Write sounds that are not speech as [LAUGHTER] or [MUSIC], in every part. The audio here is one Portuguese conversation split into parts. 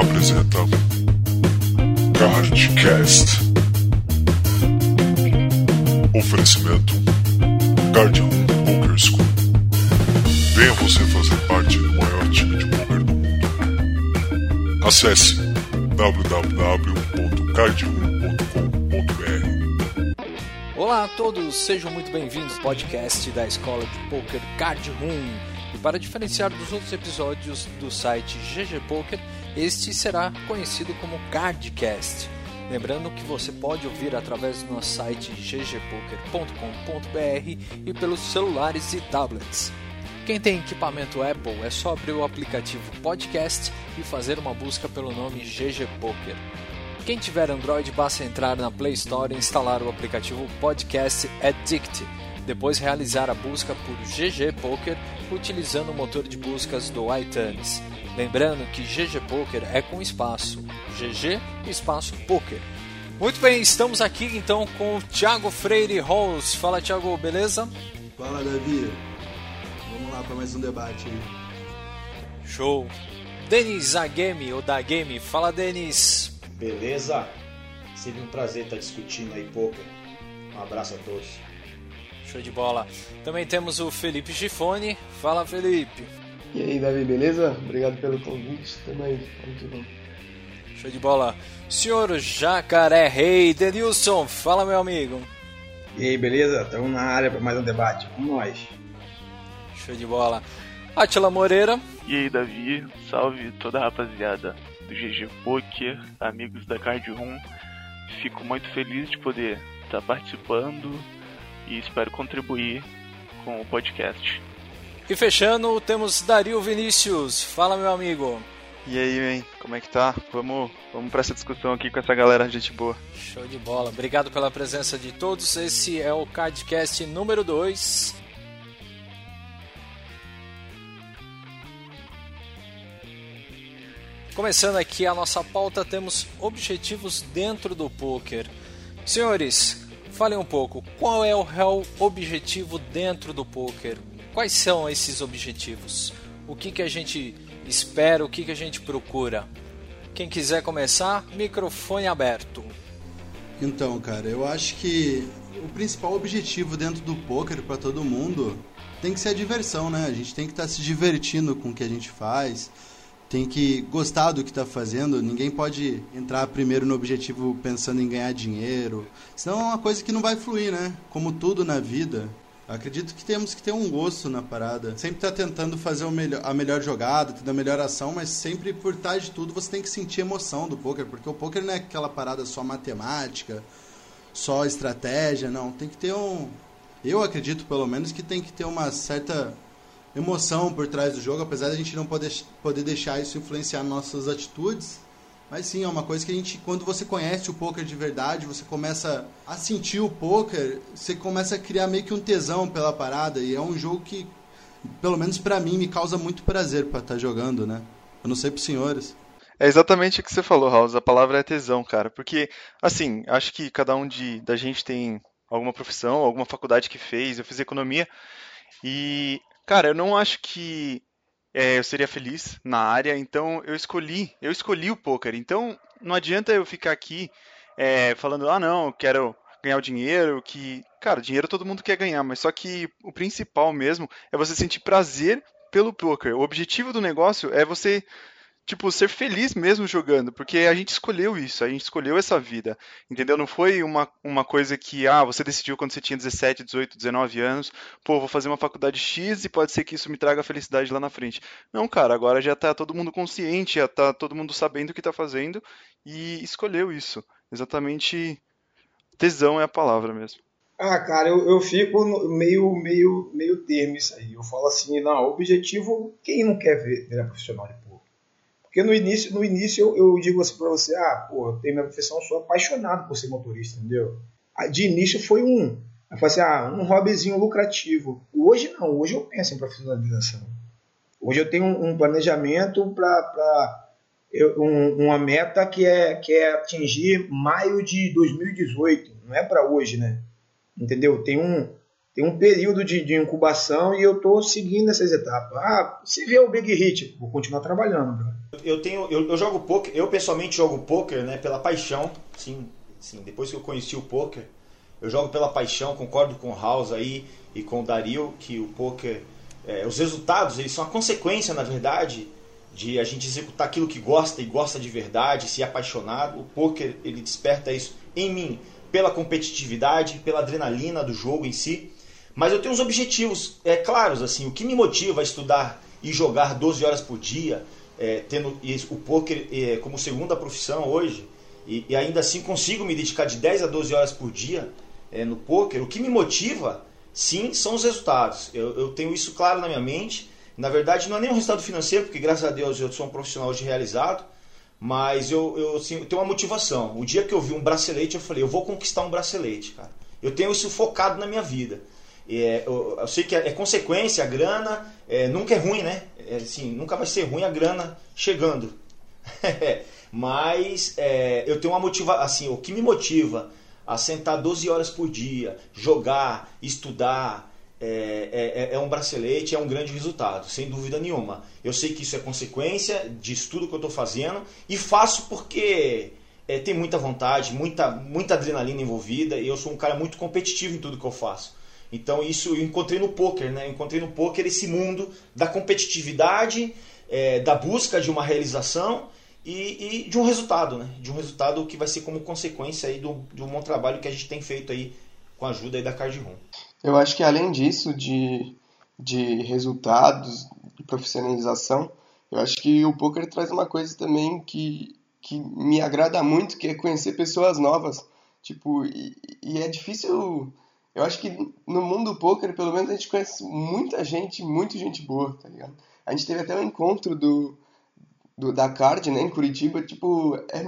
apresenta Cardcast. Oferecimento Guardian Poker School. Venha você fazer parte do maior time de poker do mundo. Acesse www.card1.com.br. Olá a todos, sejam muito bem-vindos ao podcast da Escola de Poker Card Room. E para diferenciar dos outros episódios do site GG Poker, este será conhecido como Cardcast. Lembrando que você pode ouvir através do nosso site ggpoker.com.br e pelos celulares e tablets. Quem tem equipamento Apple é só abrir o aplicativo Podcast e fazer uma busca pelo nome GG Poker. Quem tiver Android, basta entrar na Play Store e instalar o aplicativo Podcast Addict. Depois realizar a busca por GG Poker utilizando o motor de buscas do iTunes. Lembrando que GG Poker é com espaço. GG espaço Poker. Muito bem, estamos aqui então com o Thiago Freire Halls. Fala Thiago, beleza? Fala Davi. Vamos lá para mais um debate aí. Show. Denis Zagame, ou da Game. Fala Denis. Beleza? Seria um prazer estar discutindo aí poker. Um abraço a todos. Show de bola. Também temos o Felipe Gifone. Fala Felipe. E aí, Davi, beleza? Obrigado pelo convite. Tamo aí, vamos que vamos. Show de bola. Senhor Jacaré Rei Denilson. Fala meu amigo. E aí, beleza? Estamos na área para mais um debate. Vamos nós. Show de bola. Atila Moreira. E aí, Davi, salve toda a rapaziada do GG Poker, amigos da Card Room. Fico muito feliz de poder estar participando e espero contribuir com o podcast. E fechando, temos Dario Vinícius. Fala, meu amigo. E aí, man, como é que tá? Vamos, vamos para essa discussão aqui com essa galera, gente boa. Show de bola. Obrigado pela presença de todos. Esse é o Cardcast número 2. Começando aqui a nossa pauta, temos objetivos dentro do poker. Senhores, falem um pouco, qual é o real objetivo dentro do poker? Quais são esses objetivos? O que, que a gente espera, o que, que a gente procura? Quem quiser começar, microfone aberto. Então, cara, eu acho que o principal objetivo dentro do poker para todo mundo tem que ser a diversão, né? A gente tem que estar tá se divertindo com o que a gente faz, tem que gostar do que está fazendo. Ninguém pode entrar primeiro no objetivo pensando em ganhar dinheiro, senão é uma coisa que não vai fluir, né? Como tudo na vida. Acredito que temos que ter um gosto na parada. Sempre tá tentando fazer melhor, a melhor jogada, ter a melhor ação, mas sempre por trás de tudo você tem que sentir emoção do poker, porque o poker não é aquela parada só matemática, só estratégia, não. Tem que ter um. Eu acredito, pelo menos, que tem que ter uma certa emoção por trás do jogo, apesar de a gente não poder, poder deixar isso influenciar nossas atitudes. Mas sim, é uma coisa que a gente, quando você conhece o poker de verdade, você começa a sentir o poker, você começa a criar meio que um tesão pela parada. E é um jogo que, pelo menos para mim, me causa muito prazer para estar tá jogando, né? Eu não sei pros senhores. É exatamente o que você falou, House. A palavra é tesão, cara. Porque, assim, acho que cada um de, da gente tem alguma profissão, alguma faculdade que fez. Eu fiz economia. E, cara, eu não acho que é, eu seria feliz na área, então eu escolhi, eu escolhi o poker. Então não adianta eu ficar aqui é, falando, ah não, quero ganhar o dinheiro, que, cara, dinheiro todo mundo quer ganhar, mas só que o principal mesmo é você sentir prazer pelo poker. O objetivo do negócio é você tipo, ser feliz mesmo jogando, porque a gente escolheu isso, a gente escolheu essa vida, entendeu? Não foi uma, uma coisa que, ah, você decidiu quando você tinha 17, 18, 19 anos, pô, vou fazer uma faculdade X e pode ser que isso me traga felicidade lá na frente. Não, cara, agora já tá todo mundo consciente, já tá todo mundo sabendo o que tá fazendo e escolheu isso. Exatamente, tesão é a palavra mesmo. Ah, cara, eu, eu fico meio, meio, meio termo isso aí. Eu falo assim, não, objetivo, quem não quer ver, virar profissional de porque no início, no início eu, eu digo assim para você, ah, pô, tenho minha profissão, sou apaixonado por ser motorista, entendeu? De início foi um, eu falei assim, ah, um hobbyzinho lucrativo. Hoje não, hoje eu penso em profissionalização. Hoje eu tenho um, planejamento para um, uma meta que é, que é atingir maio de 2018, não é para hoje, né? Entendeu? Tem um, tem um período de, de incubação e eu estou seguindo essas etapas. Ah, se vier o Big Hit, vou continuar trabalhando. Bro. Eu tenho, eu, eu jogo poker, eu pessoalmente jogo poker, né, pela paixão, sim, sim. Depois que eu conheci o poker, eu jogo pela paixão, concordo com o House aí e com o Dario que o poker, é, os resultados eles são a consequência, na verdade, de a gente executar aquilo que gosta e gosta de verdade, se apaixonado. O poker ele desperta isso em mim pela competitividade, pela adrenalina do jogo em si. Mas eu tenho uns objetivos é, claros, assim, o que me motiva a estudar e jogar 12 horas por dia, é, tendo o poker é, como segunda profissão hoje, e, e, ainda assim consigo me dedicar de 10 a 12 horas por dia é, no poker, o que me motiva, sim, são os resultados. Eu, eu tenho isso claro na minha mente. Na verdade, não é nem um resultado financeiro, porque graças a Deus eu sou um profissional hoje realizado, mas eu, eu, assim, eu tenho uma motivação. O dia que eu vi um bracelete, eu falei, eu vou conquistar um bracelete, cara. Eu tenho isso focado na minha vida. É, eu, eu, sei que é, é consequência, a grana é, nunca é ruim, né? É, assim, nunca vai ser ruim a grana chegando. [LAUGHS] Mas é, eu tenho uma motivação, assim, o que me motiva a sentar 12 horas por dia, jogar, estudar, é, é, é, um bracelete, é um grande resultado, sem dúvida nenhuma. Eu sei que isso é consequência de estudo que eu estou fazendo e faço porque é, tem muita vontade, muita, muita adrenalina envolvida e eu sou um cara muito competitivo em tudo que eu faço. Então isso eu encontrei no poker, né? Eu encontrei no poker esse mundo da competitividade, é, da busca de uma realização e, e, de um resultado, né? De um resultado que vai ser como consequência aí do, do bom trabalho que a gente tem feito aí com a ajuda aí da Card Room. Eu acho que além disso, de, de resultados, de profissionalização, eu acho que o poker traz uma coisa também que, que me agrada muito, que é conhecer pessoas novas. Tipo, e, e é difícil. Eu acho que no mundo do poker, pelo menos, a gente conhece muita gente, muita gente boa, tá ligado? A gente teve até um encontro do, do da Card, né, em Curitiba, tipo, é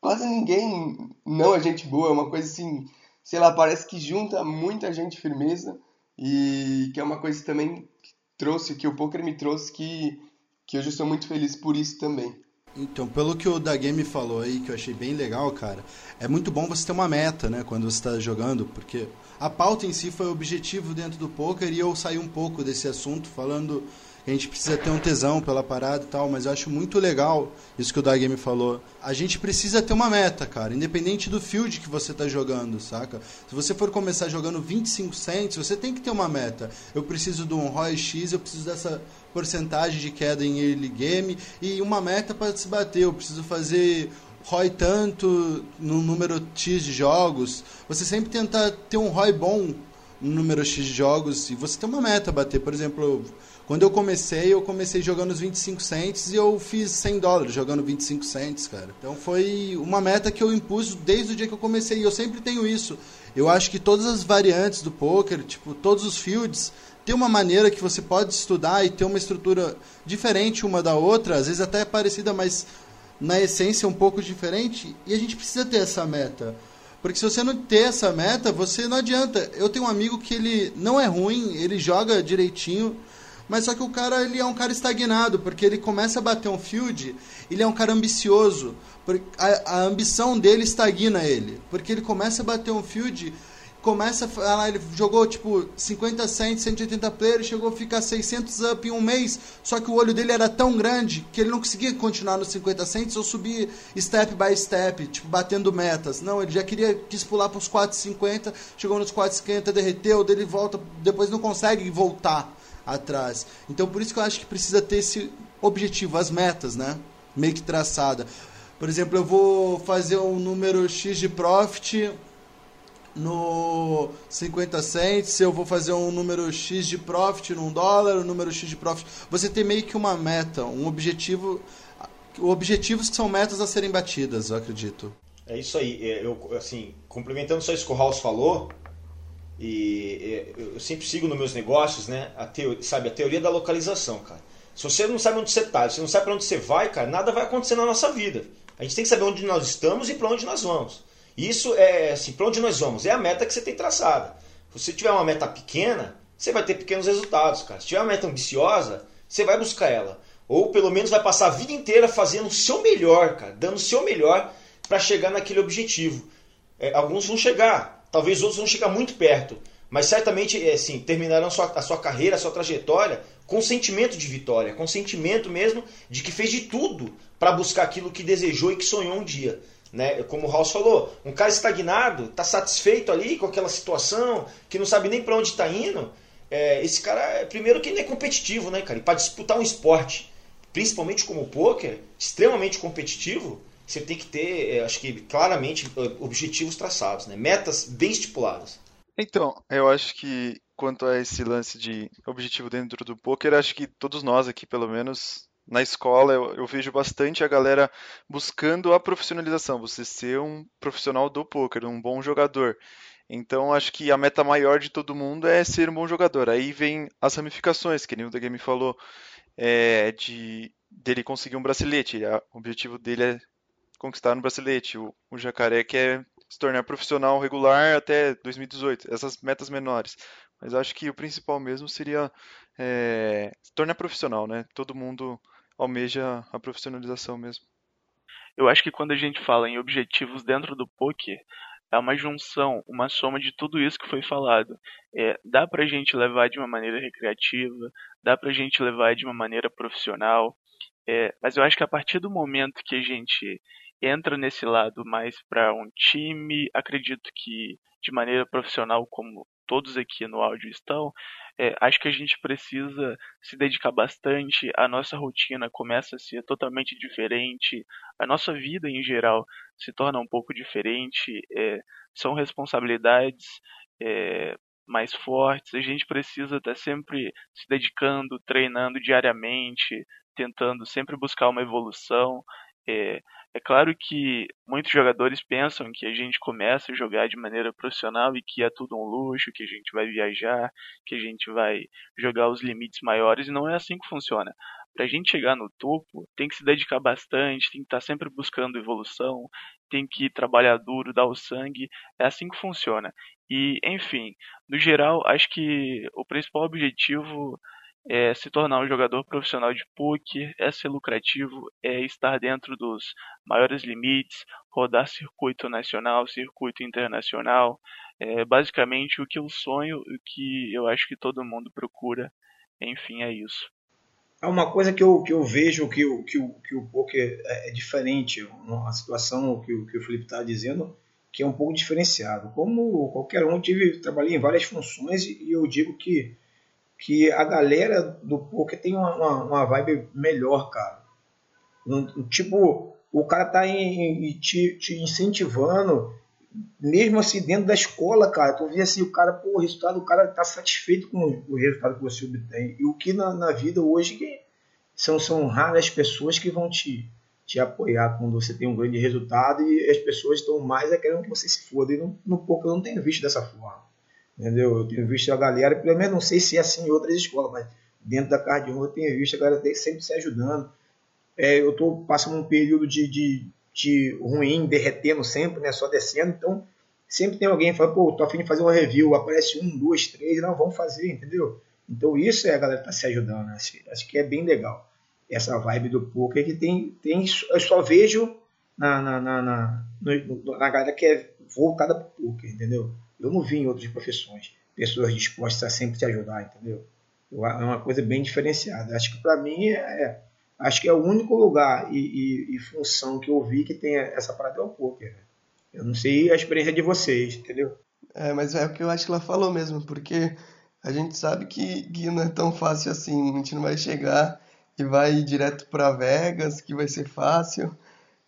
quase ninguém não é gente boa, é uma coisa assim sei lá, parece que junta muita gente firmeza e que é uma coisa também que trouxe, que o poker me trouxe, que, que hoje eu sou muito feliz por isso também. Então, pelo que o da Game falou aí, que eu achei bem legal, cara, é muito bom você ter uma meta, né, quando você está jogando, porque a pauta em si foi o objetivo dentro do poker e eu saí um pouco desse assunto falando a gente precisa ter um tesão pela parada e tal, mas eu acho muito legal isso que o Dag me falou. A gente precisa ter uma meta, cara, independente do field que você tá jogando, saca? Se você for começar jogando 25 cents, você tem que ter uma meta. Eu preciso de um ROI X, eu preciso dessa porcentagem de queda em early game e uma meta para se bater. Eu preciso fazer ROI tanto no número X de jogos. Você sempre tenta ter um ROI bom no número X de jogos e você tem uma meta a bater. Por exemplo, quando eu comecei, eu comecei jogando os 25 cents e eu fiz 100 dólares jogando 25 cents, cara. Então foi uma meta que eu impus desde o dia que eu comecei e eu sempre tenho isso. Eu acho que todas as variantes do poker, tipo, todos os fields, tem uma maneira que você pode estudar e ter uma estrutura diferente uma da outra, às vezes até parecida, mas na essência um pouco diferente, e a gente precisa ter essa meta. Porque se você não ter essa meta, você não adianta. Eu tenho um amigo que ele não é ruim, ele joga direitinho, mas só que o cara ele é um cara estagnado, porque ele começa a bater um field, ele é um cara ambicioso. A, a ambição dele estagna ele. Porque ele começa a bater um field, começa a falar, ele jogou tipo 50 cents, 180 players, chegou a ficar 600 up em um mês, só que o olho dele era tão grande que ele não conseguia continuar nos 50 cents ou subir step by step, tipo batendo metas. Não, ele já queria quis pular para os 450, chegou nos 450, derreteu, dele volta, depois não consegue voltar atrás. Então por isso que eu acho que precisa ter esse objetivo, as metas, né? Meio que traçada. Por exemplo, eu vou fazer um número X de profit no 50 cents, eu vou fazer um número X de profit num dólar, um número X de profit. Você tem meio que uma meta, um objetivo, objetivos que são metas a serem batidas, eu acredito. É isso aí. É, eu, assim, complementando só isso que o House falou, e eu sempre sigo nos meus negócios, né? A teoria, sabe, a teoria da localização, cara. Se você não sabe onde você está, se não sabe para onde você vai, cara, nada vai acontecer na nossa vida. A gente tem que saber onde nós estamos e para onde nós vamos. Isso é assim, para onde nós vamos, é a meta que você tem traçada. Se você tiver uma meta pequena, você vai ter pequenos resultados, cara. Se tiver uma meta ambiciosa, você vai buscar ela. Ou pelo menos vai passar a vida inteira fazendo o seu melhor, cara, dando o seu melhor para chegar naquele objetivo. É, alguns vão chegar, Talvez outros vão chegar muito perto, mas certamente assim, terminarão a sua, a sua carreira, a sua trajetória com sentimento de vitória, com sentimento mesmo de que fez de tudo para buscar aquilo que desejou e que sonhou um dia. Né? Como o House falou, um cara estagnado, está satisfeito ali com aquela situação, que não sabe nem para onde está indo. É, esse cara, primeiro que ele é competitivo, né, cara? E para disputar um esporte, principalmente como o poker, extremamente competitivo, você tem que ter, é, acho que claramente, objetivos traçados, né? metas bem estipuladas. Então, eu acho que quanto a esse lance de objetivo dentro do poker, acho que todos nós aqui, pelo menos na escola, eu, eu, vejo bastante a galera buscando a profissionalização, você ser um profissional do poker, um bom jogador. Então, acho que a meta maior de todo mundo é ser um bom jogador. Aí vem as ramificações, que nem o The Game falou, é, de dele conseguir um bracelete. O objetivo dele é conquistar um bracelete. O, o Jacaré quer se tornar profissional regular até 2018. Essas metas menores. Mas acho que o principal mesmo seria é, se tornar profissional, né? Todo mundo almeja a profissionalização mesmo. Eu acho que quando a gente fala em objetivos dentro do poker, é uma junção, uma soma de tudo isso que foi falado. É, dá pra gente levar de uma maneira recreativa, dá pra gente levar de uma maneira profissional, é, mas eu acho que a partir do momento que a gente entra nesse lado mais para um time, acredito que de maneira profissional, como todos aqui no áudio estão, é, acho que a gente precisa se dedicar bastante, a nossa rotina começa a ser totalmente diferente, a nossa vida em geral se torna um pouco diferente, é, são responsabilidades é, mais fortes, a gente precisa estar sempre se dedicando, treinando diariamente, tentando sempre buscar uma evolução. É, é claro que muitos jogadores pensam que a gente começa a jogar de maneira profissional e que é tudo um luxo, que a gente vai viajar, que a gente vai jogar os limites maiores, e não é assim que funciona. Para a gente chegar no topo, tem que se dedicar bastante, tem que estar tá sempre buscando evolução, tem que trabalhar duro, dar o sangue, é assim que funciona. E, enfim, no geral, acho que o principal objetivo é se tornar um jogador profissional de poker, é ser lucrativo, é estar dentro dos maiores limites, rodar circuito nacional, circuito internacional, é basicamente o que eu sonho, o que eu acho que todo mundo procura, enfim, é isso. É uma coisa que eu, que eu vejo que o, que, o, que o poker é, é diferente, a situação que o, que o Felipe está dizendo, que é um pouco diferenciado. Como qualquer um, tive, trabalhei em várias funções e eu digo que que a galera do poker tem uma, uma, uma vibe melhor, cara. Um, tipo, o cara tá em, em, te, te, incentivando, mesmo assim dentro da escola, cara. Tu vê assim, o cara, pô, o resultado, o cara tá satisfeito com o resultado que você obtém. E o que na, na vida hoje que são, são raras pessoas que vão te, te apoiar quando você tem um grande resultado e as pessoas estão mais é querendo que você se foda. E no, no poker eu não tenho visto dessa forma. Entendeu? Eu tenho visto a galera, pelo menos não sei se é assim em outras escolas, mas dentro da Card eu tenho visto a galera sempre se ajudando. É, eu estou passando um período de, de, de, ruim, derretendo sempre, né? Só descendo, então sempre tem alguém que fala, pô, tô afim de fazer uma review, aparece um, dois, três, não, vamos fazer, entendeu? Então isso é a galera tá se ajudando, acho, acho que é bem legal. Essa vibe do poker que tem, tem eu só vejo na, na, na, na, na galera que é voltada para o poker, entendeu? Eu não vi em outras profissões pessoas dispostas a sempre te ajudar, entendeu? É uma coisa bem diferenciada. Acho que para mim é, acho que é o único lugar e, e, e, função que eu vi que tem essa parada é o poker. Né? Eu não sei a experiência de vocês, entendeu? É, mas é o que eu acho que ela falou mesmo, porque a gente sabe que, que não é tão fácil assim. A gente não vai chegar e vai ir direto para Vegas, que vai ser fácil.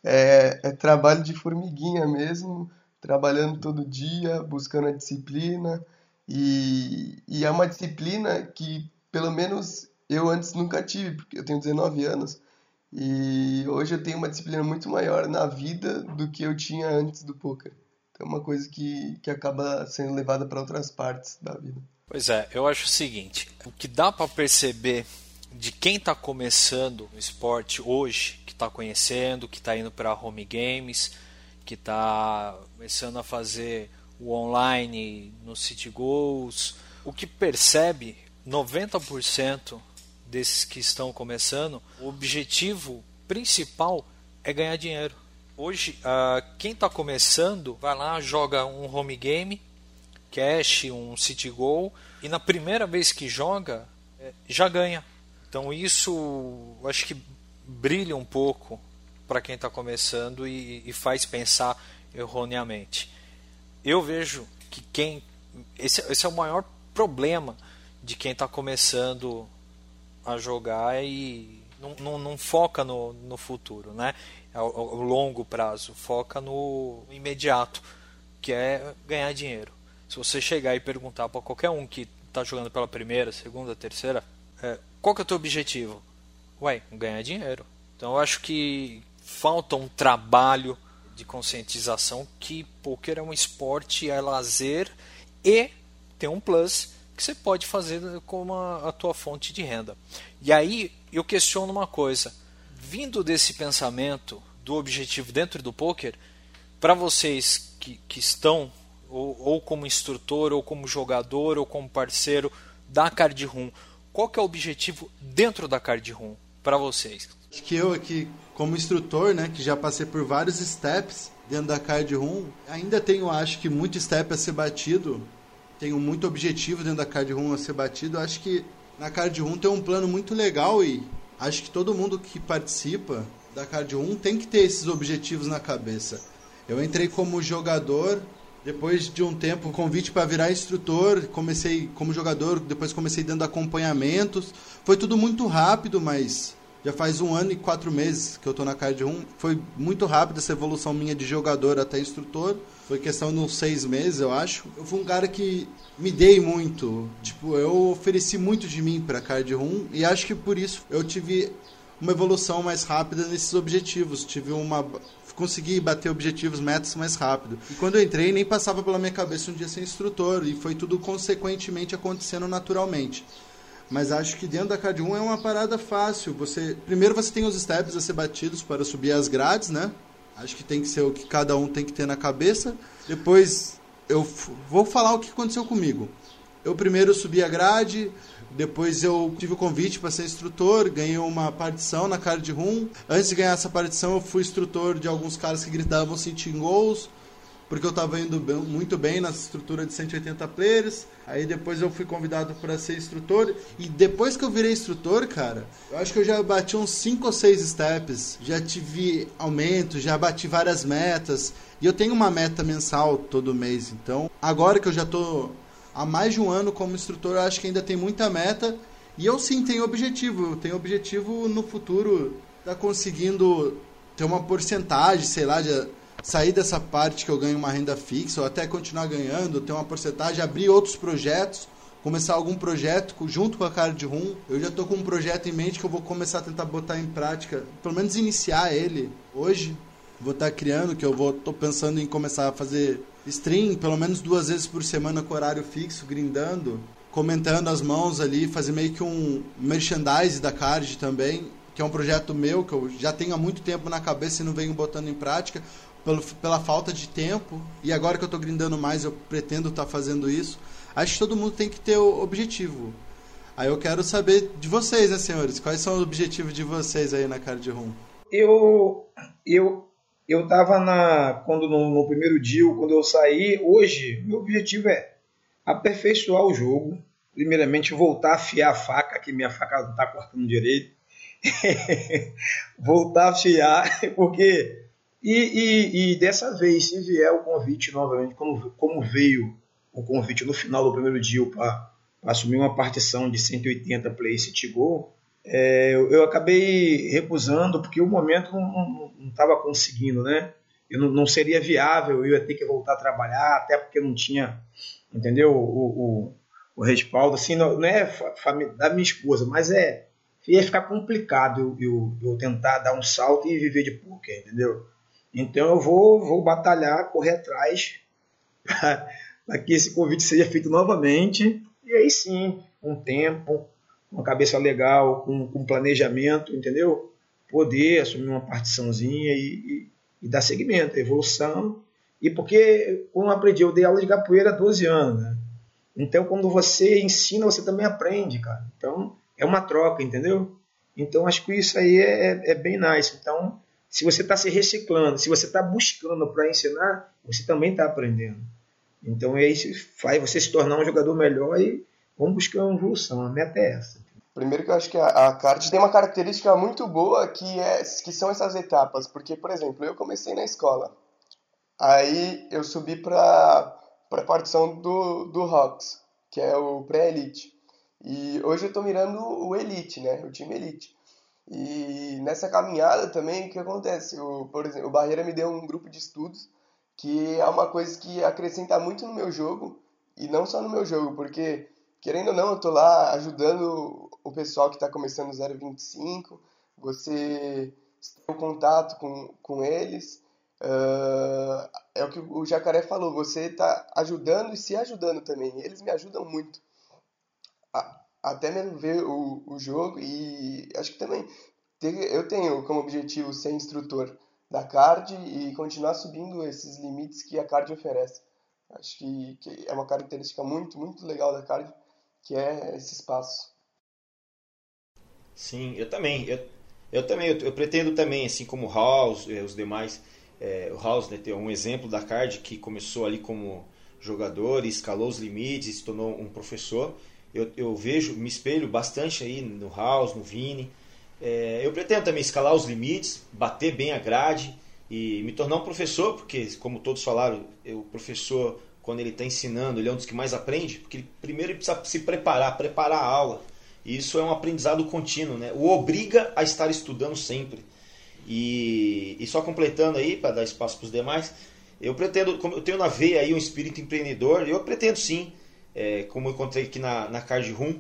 É, é trabalho de formiguinha mesmo trabalhando todo dia, buscando a disciplina. E, e é uma disciplina que, pelo menos, eu antes nunca tive, porque eu tenho 19 anos. E hoje eu tenho uma disciplina muito maior na vida do que eu tinha antes do poker. Então é uma coisa que, que acaba sendo levada para outras partes da vida. Pois é, eu acho o seguinte: o que dá para perceber de quem está começando o esporte hoje, que está conhecendo, que está indo para home games, que está começando a fazer o online no City Goals. O que percebe 90% desses que estão começando, o objetivo principal é ganhar dinheiro. Hoje, uh, quem está começando vai lá, joga um home game, cash, um city goal, e na primeira vez que joga, é, já ganha. Então isso acho que brilha um pouco para quem está começando e, e, faz pensar erroneamente. Eu vejo que quem. Esse, esse é o maior problema de quem está começando a jogar e não, não, não foca no, no futuro, né? Ao, ao, longo prazo, foca no imediato, que é ganhar dinheiro. Se você chegar e perguntar para qualquer um que está jogando pela primeira, segunda, terceira, é, qual que é o teu objetivo? Ué, ganhar dinheiro. Então eu acho que falta um trabalho de conscientização que poker é um esporte, é lazer e tem um plus que você pode fazer como a, a tua fonte de renda. E aí eu questiono uma coisa, vindo desse pensamento do objetivo dentro do poker, para vocês que, que estão ou, ou, como instrutor, ou como jogador, ou como parceiro da Card Room, qual que é o objetivo dentro da Card Room para vocês? Acho que eu aqui, como instrutor, né, que já passei por vários steps dentro da Card Room, ainda tenho, acho que, muito step a ser batido. Tenho muito objetivo dentro da Card Room a ser batido. Acho que na Card Room tem um plano muito legal e acho que todo mundo que participa da Card Room tem que ter esses objetivos na cabeça. Eu entrei como jogador, depois de um tempo, convite para virar instrutor, comecei como jogador, depois comecei dando acompanhamentos. Foi tudo muito rápido, mas já faz um ano e quatro meses que eu tô na Card 1. Foi muito rápido essa evolução minha de jogador até instrutor. Foi questão de uns seis meses, eu acho. Eu fui um cara que me dei muito. Tipo, eu ofereci muito de mim pra Card 1 e acho que por isso eu tive uma evolução mais rápida nesses objetivos. Tive uma. Consegui bater objetivos, metas mais rápido. E quando eu entrei, nem passava pela minha cabeça um dia ser instrutor. E foi tudo consequentemente acontecendo naturalmente. Mas acho que dentro da Card 1 é uma parada fácil. Você Primeiro você tem os steps a ser batidos para subir as grades, né? Acho que tem que ser o que cada um tem que ter na cabeça. Depois eu vou falar o que aconteceu comigo. Eu primeiro subi a grade, depois eu tive o convite para ser instrutor, ganhei uma partição na Card Room. Antes de ganhar essa partição, eu fui instrutor de alguns caras que gritavam Sitting Goals porque eu estava indo bem, muito bem na estrutura de 180 players. Aí depois eu fui convidado para ser instrutor. E depois que eu virei instrutor, cara, eu acho que eu já bati uns 5 ou 6 steps. Já tive aumento, já bati várias metas. E eu tenho uma meta mensal todo mês. Então, agora que eu já tô há mais de um ano como instrutor, eu acho que ainda tem muita meta. E eu sim tenho objetivo. Eu tenho objetivo no futuro tá conseguindo ter uma porcentagem, sei lá, de sair dessa parte que eu ganho uma renda fixa ou até continuar ganhando, ter uma porcentagem, abrir outros projetos, começar algum projeto junto com a cara. Eu já estou com um projeto em mente que eu vou começar a tentar botar em prática, pelo menos iniciar ele hoje. Vou estar tá criando, que eu vou pensando em começar a fazer stream pelo menos duas vezes por semana com horário fixo, grindando, comentando as mãos ali, fazer meio que um merchandise da card também, que é um projeto meu que eu já tenho há muito tempo na cabeça e não venho botando em prática pelo, pela falta de tempo, e agora que eu estou grindando mais, eu pretendo estar tá fazendo isso. Acho que todo mundo tem que ter o objetivo. Aí eu quero saber de vocês, né, senhores? Quais são os objetivos de vocês aí na Card Room? Eu, eu, eu tava na quando no, no primeiro dia, quando eu saí, hoje meu objetivo é aperfeiçoar o jogo. Primeiramente voltar a afiar a faca, que minha faca não está cortando direito. [LAUGHS] voltar a afiar, [LAUGHS] porque e, e, e, dessa vez, se vier o convite novamente, como, como veio o convite no final do primeiro dia para assumir uma partição de 180 play city é, eu, eu, acabei recusando porque o momento não estava conseguindo, né? Eu não, não, seria viável, eu ia ter que voltar a trabalhar, até porque não tinha, entendeu? O, o, o respaldo, assim, não, não é da minha esposa, mas é ia ficar complicado eu, eu, eu tentar dar um salto e viver de poker, entendeu? Então eu vou, vou batalhar, correr atrás [LAUGHS] para que esse convite seja feito novamente. E aí sim, com tempo, com uma cabeça legal, com, com planejamento, entendeu? Poder assumir uma partiçãozinha e, e, e dar seguimento, evolução. E porque, como eu aprendi, eu dei aula de capoeira há 12 anos, né? Então, quando você ensina, você também aprende, cara. Então, é uma troca, entendeu? Então, acho que isso aí é, é, é bem nice. Então, se você está se reciclando, se você está buscando para ensinar, você também está aprendendo. Então é isso faz você se tornar um jogador melhor e vamos buscar uma evolução. A meta é essa. Primeiro que eu acho que a, a tem uma característica muito boa que, é, que são essas etapas. Porque, por exemplo, eu comecei na escola. Aí eu subi para a partição do, do Rocks, que é o pré-elite. E hoje eu estou mirando o Elite, né? O time Elite. E nessa caminhada também, o que acontece? O, por exemplo, o Barreira me deu um grupo de estudos que é uma coisa que acrescenta muito no meu jogo, e não só no meu jogo, porque, querendo ou não, eu tô lá ajudando o pessoal que está começando 025, você tem contato com, com eles, uh, é o que o Jacaré falou, você está ajudando e se ajudando também, eles me ajudam muito, a, até mesmo ver o, o jogo, e acho que também eu tenho como objetivo ser instrutor, da card e continuar subindo esses limites que a card oferece. Acho que, que é uma característica muito, muito legal da card, que é esse espaço. Sim, eu também. Eu, eu também, eu, eu pretendo também, assim como o House, eh, os demais, é, o House né, ter um exemplo da card que começou ali como jogador, escalou os limites, se tornou um professor. Eu, eu vejo, me espelho bastante aí no House, no Vini, é, eu pretendo também escalar os limites, bater bem a grade e me tornar um professor, porque, como todos falaram, o professor, quando ele está ensinando, ele é um dos que mais aprende, porque ele, primeiro ele precisa se preparar, preparar a aula. E isso é um aprendizado contínuo, né? O obriga a estar estudando sempre. E, e só completando aí, para dar espaço para os demais, eu pretendo, como eu tenho na veia aí um espírito empreendedor, eu pretendo sim, é, como eu encontrei aqui na, na Card Room,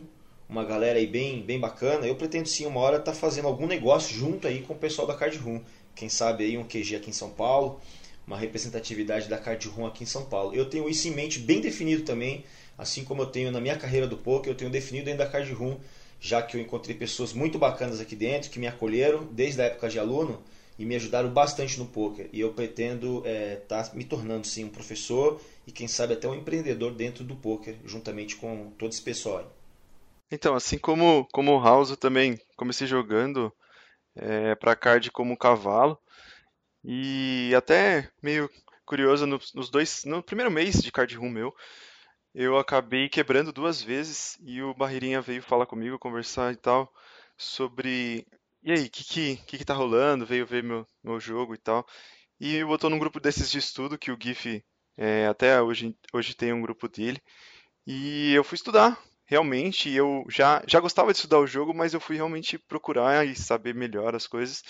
uma galera aí bem, bem bacana. Eu pretendo sim uma hora estar tá fazendo algum negócio junto aí com o pessoal da Card Room. Quem sabe aí um QG aqui em São Paulo, uma representatividade da Card Room aqui em São Paulo. Eu tenho isso em mente bem definido também, assim como eu tenho na minha carreira do poker, eu tenho definido dentro da Card Room, já que eu encontrei pessoas muito bacanas aqui dentro que me acolheram desde a época de aluno e me ajudaram bastante no poker. E eu pretendo estar é, tá me tornando sim um professor e quem sabe até um empreendedor dentro do poker, juntamente com todo esse pessoal. Então, assim como, como o House, eu também comecei jogando é, para card como cavalo. E até meio curioso, nos, nos dois, no primeiro mês de card room meu, eu acabei quebrando duas vezes e o Barreirinha veio falar comigo, conversar e tal, sobre. E aí, o que, que, que, que tá rolando? Veio ver meu, meu jogo e tal. E botou num grupo desses de estudo, que o GIF é, até hoje, hoje tem um grupo dele. E eu fui estudar, realmente eu já, já gostava de estudar o jogo, mas eu fui realmente procurar e saber melhor as coisas.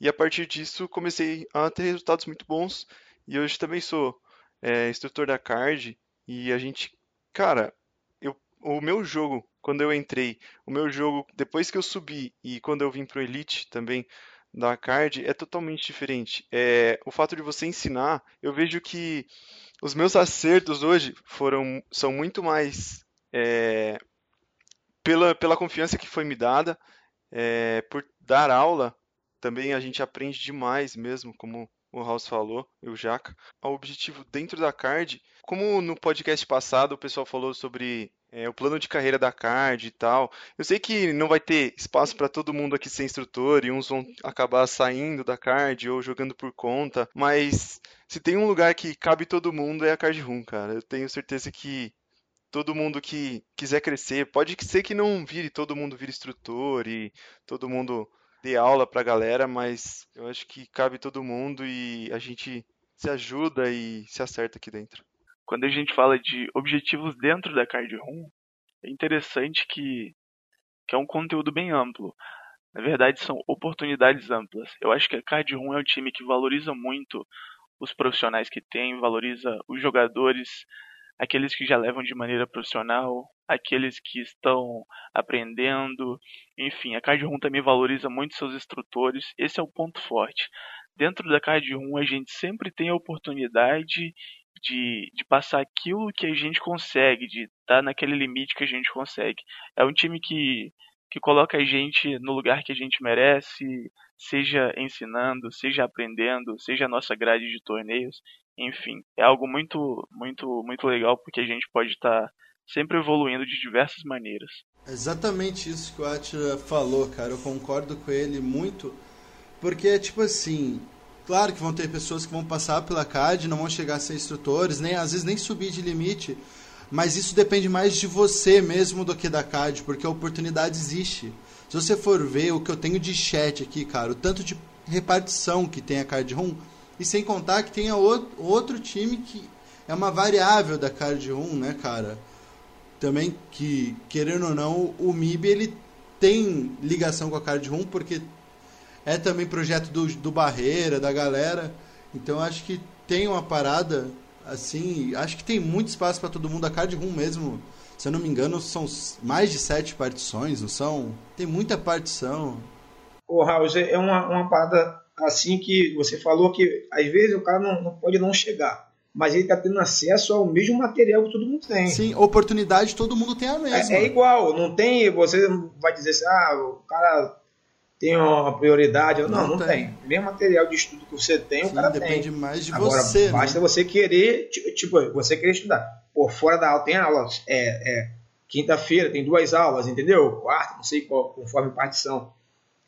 E a partir disso comecei a ter resultados muito bons. E hoje também sou é, instrutor da Card. E a gente, cara, eu, o meu jogo, quando eu entrei, o meu jogo, depois que eu subi e quando eu vim pro Elite também da Card, é totalmente diferente. É, o fato de você ensinar, eu vejo que os meus acertos hoje foram são muito mais é, pela, pela confiança que foi me dada, é, por dar aula, também a gente aprende demais mesmo, como o House falou, e o Jaca. O objetivo dentro da CARD, como no podcast passado o pessoal falou sobre é, o plano de carreira da CARD e tal, eu sei que não vai ter espaço para todo mundo aqui ser instrutor e uns vão acabar saindo da CARD ou jogando por conta, mas se tem um lugar que cabe todo mundo é a CARD Room, cara. Eu tenho certeza que todo mundo que quiser crescer, pode ser que não vire todo mundo vire instrutor e todo mundo dê aula para a galera, mas eu acho que cabe todo mundo e a gente se ajuda e se acerta aqui dentro. Quando a gente fala de objetivos dentro da Card Room, é interessante que, que é um conteúdo bem amplo. Na verdade, são oportunidades amplas. Eu acho que a Card Room é um time que valoriza muito os profissionais que tem, valoriza os jogadores, aqueles que já levam de maneira profissional, aqueles que estão aprendendo, enfim, a Card Room também valoriza muito seus instrutores, esse é o ponto forte. Dentro da Card Room a gente sempre tem a oportunidade de, de passar aquilo que a gente consegue, de estar tá naquele limite que a gente consegue. É um time que, que coloca a gente no lugar que a gente merece, seja ensinando, seja aprendendo, seja a nossa grade de torneios. Enfim, é algo muito, muito, muito legal porque a gente pode estar tá sempre evoluindo de diversas maneiras. Exatamente isso que o Atila falou, cara. Eu concordo com ele muito, porque tipo assim, Claro que vão ter pessoas que vão passar pela CAD, não vão chegar a ser instrutores, nem às vezes nem subir de limite. Mas isso depende mais de você mesmo do que da CAD, porque a oportunidade existe. Se você for ver o que eu tenho de chat aqui, cara, o tanto de repartição que tem a Card Room, e sem contar que tem outro time que é uma variável da Card Room, né, cara? Também que, querendo ou não, o MIB ele tem ligação com a Card Room, porque é também projeto do, do Barreira, da galera. Então acho que tem uma parada assim, acho que tem muito espaço para todo mundo. A Card Room mesmo, se eu não me engano, são mais de sete partições, não são? Tem muita partição. Ô, Raul, é uma, uma parada assim que você falou que às vezes o cara não, não pode não chegar. Mas ele está tendo acesso ao mesmo material que todo mundo tem. Sim, oportunidade todo mundo tem a mesma. É, é igual, não tem. Você vai dizer assim, ah, o cara tem uma prioridade. Não, não, não tem. tem. O mesmo material de estudo que você tem, Sim, o cara depende tem. Depende mais de Agora, você. Né? Basta né? você querer, tipo, você querer estudar. Pô, fora da aula tem aulas. É, é quinta-feira tem duas aulas, entendeu? Quarta, não sei qual, conforme partição.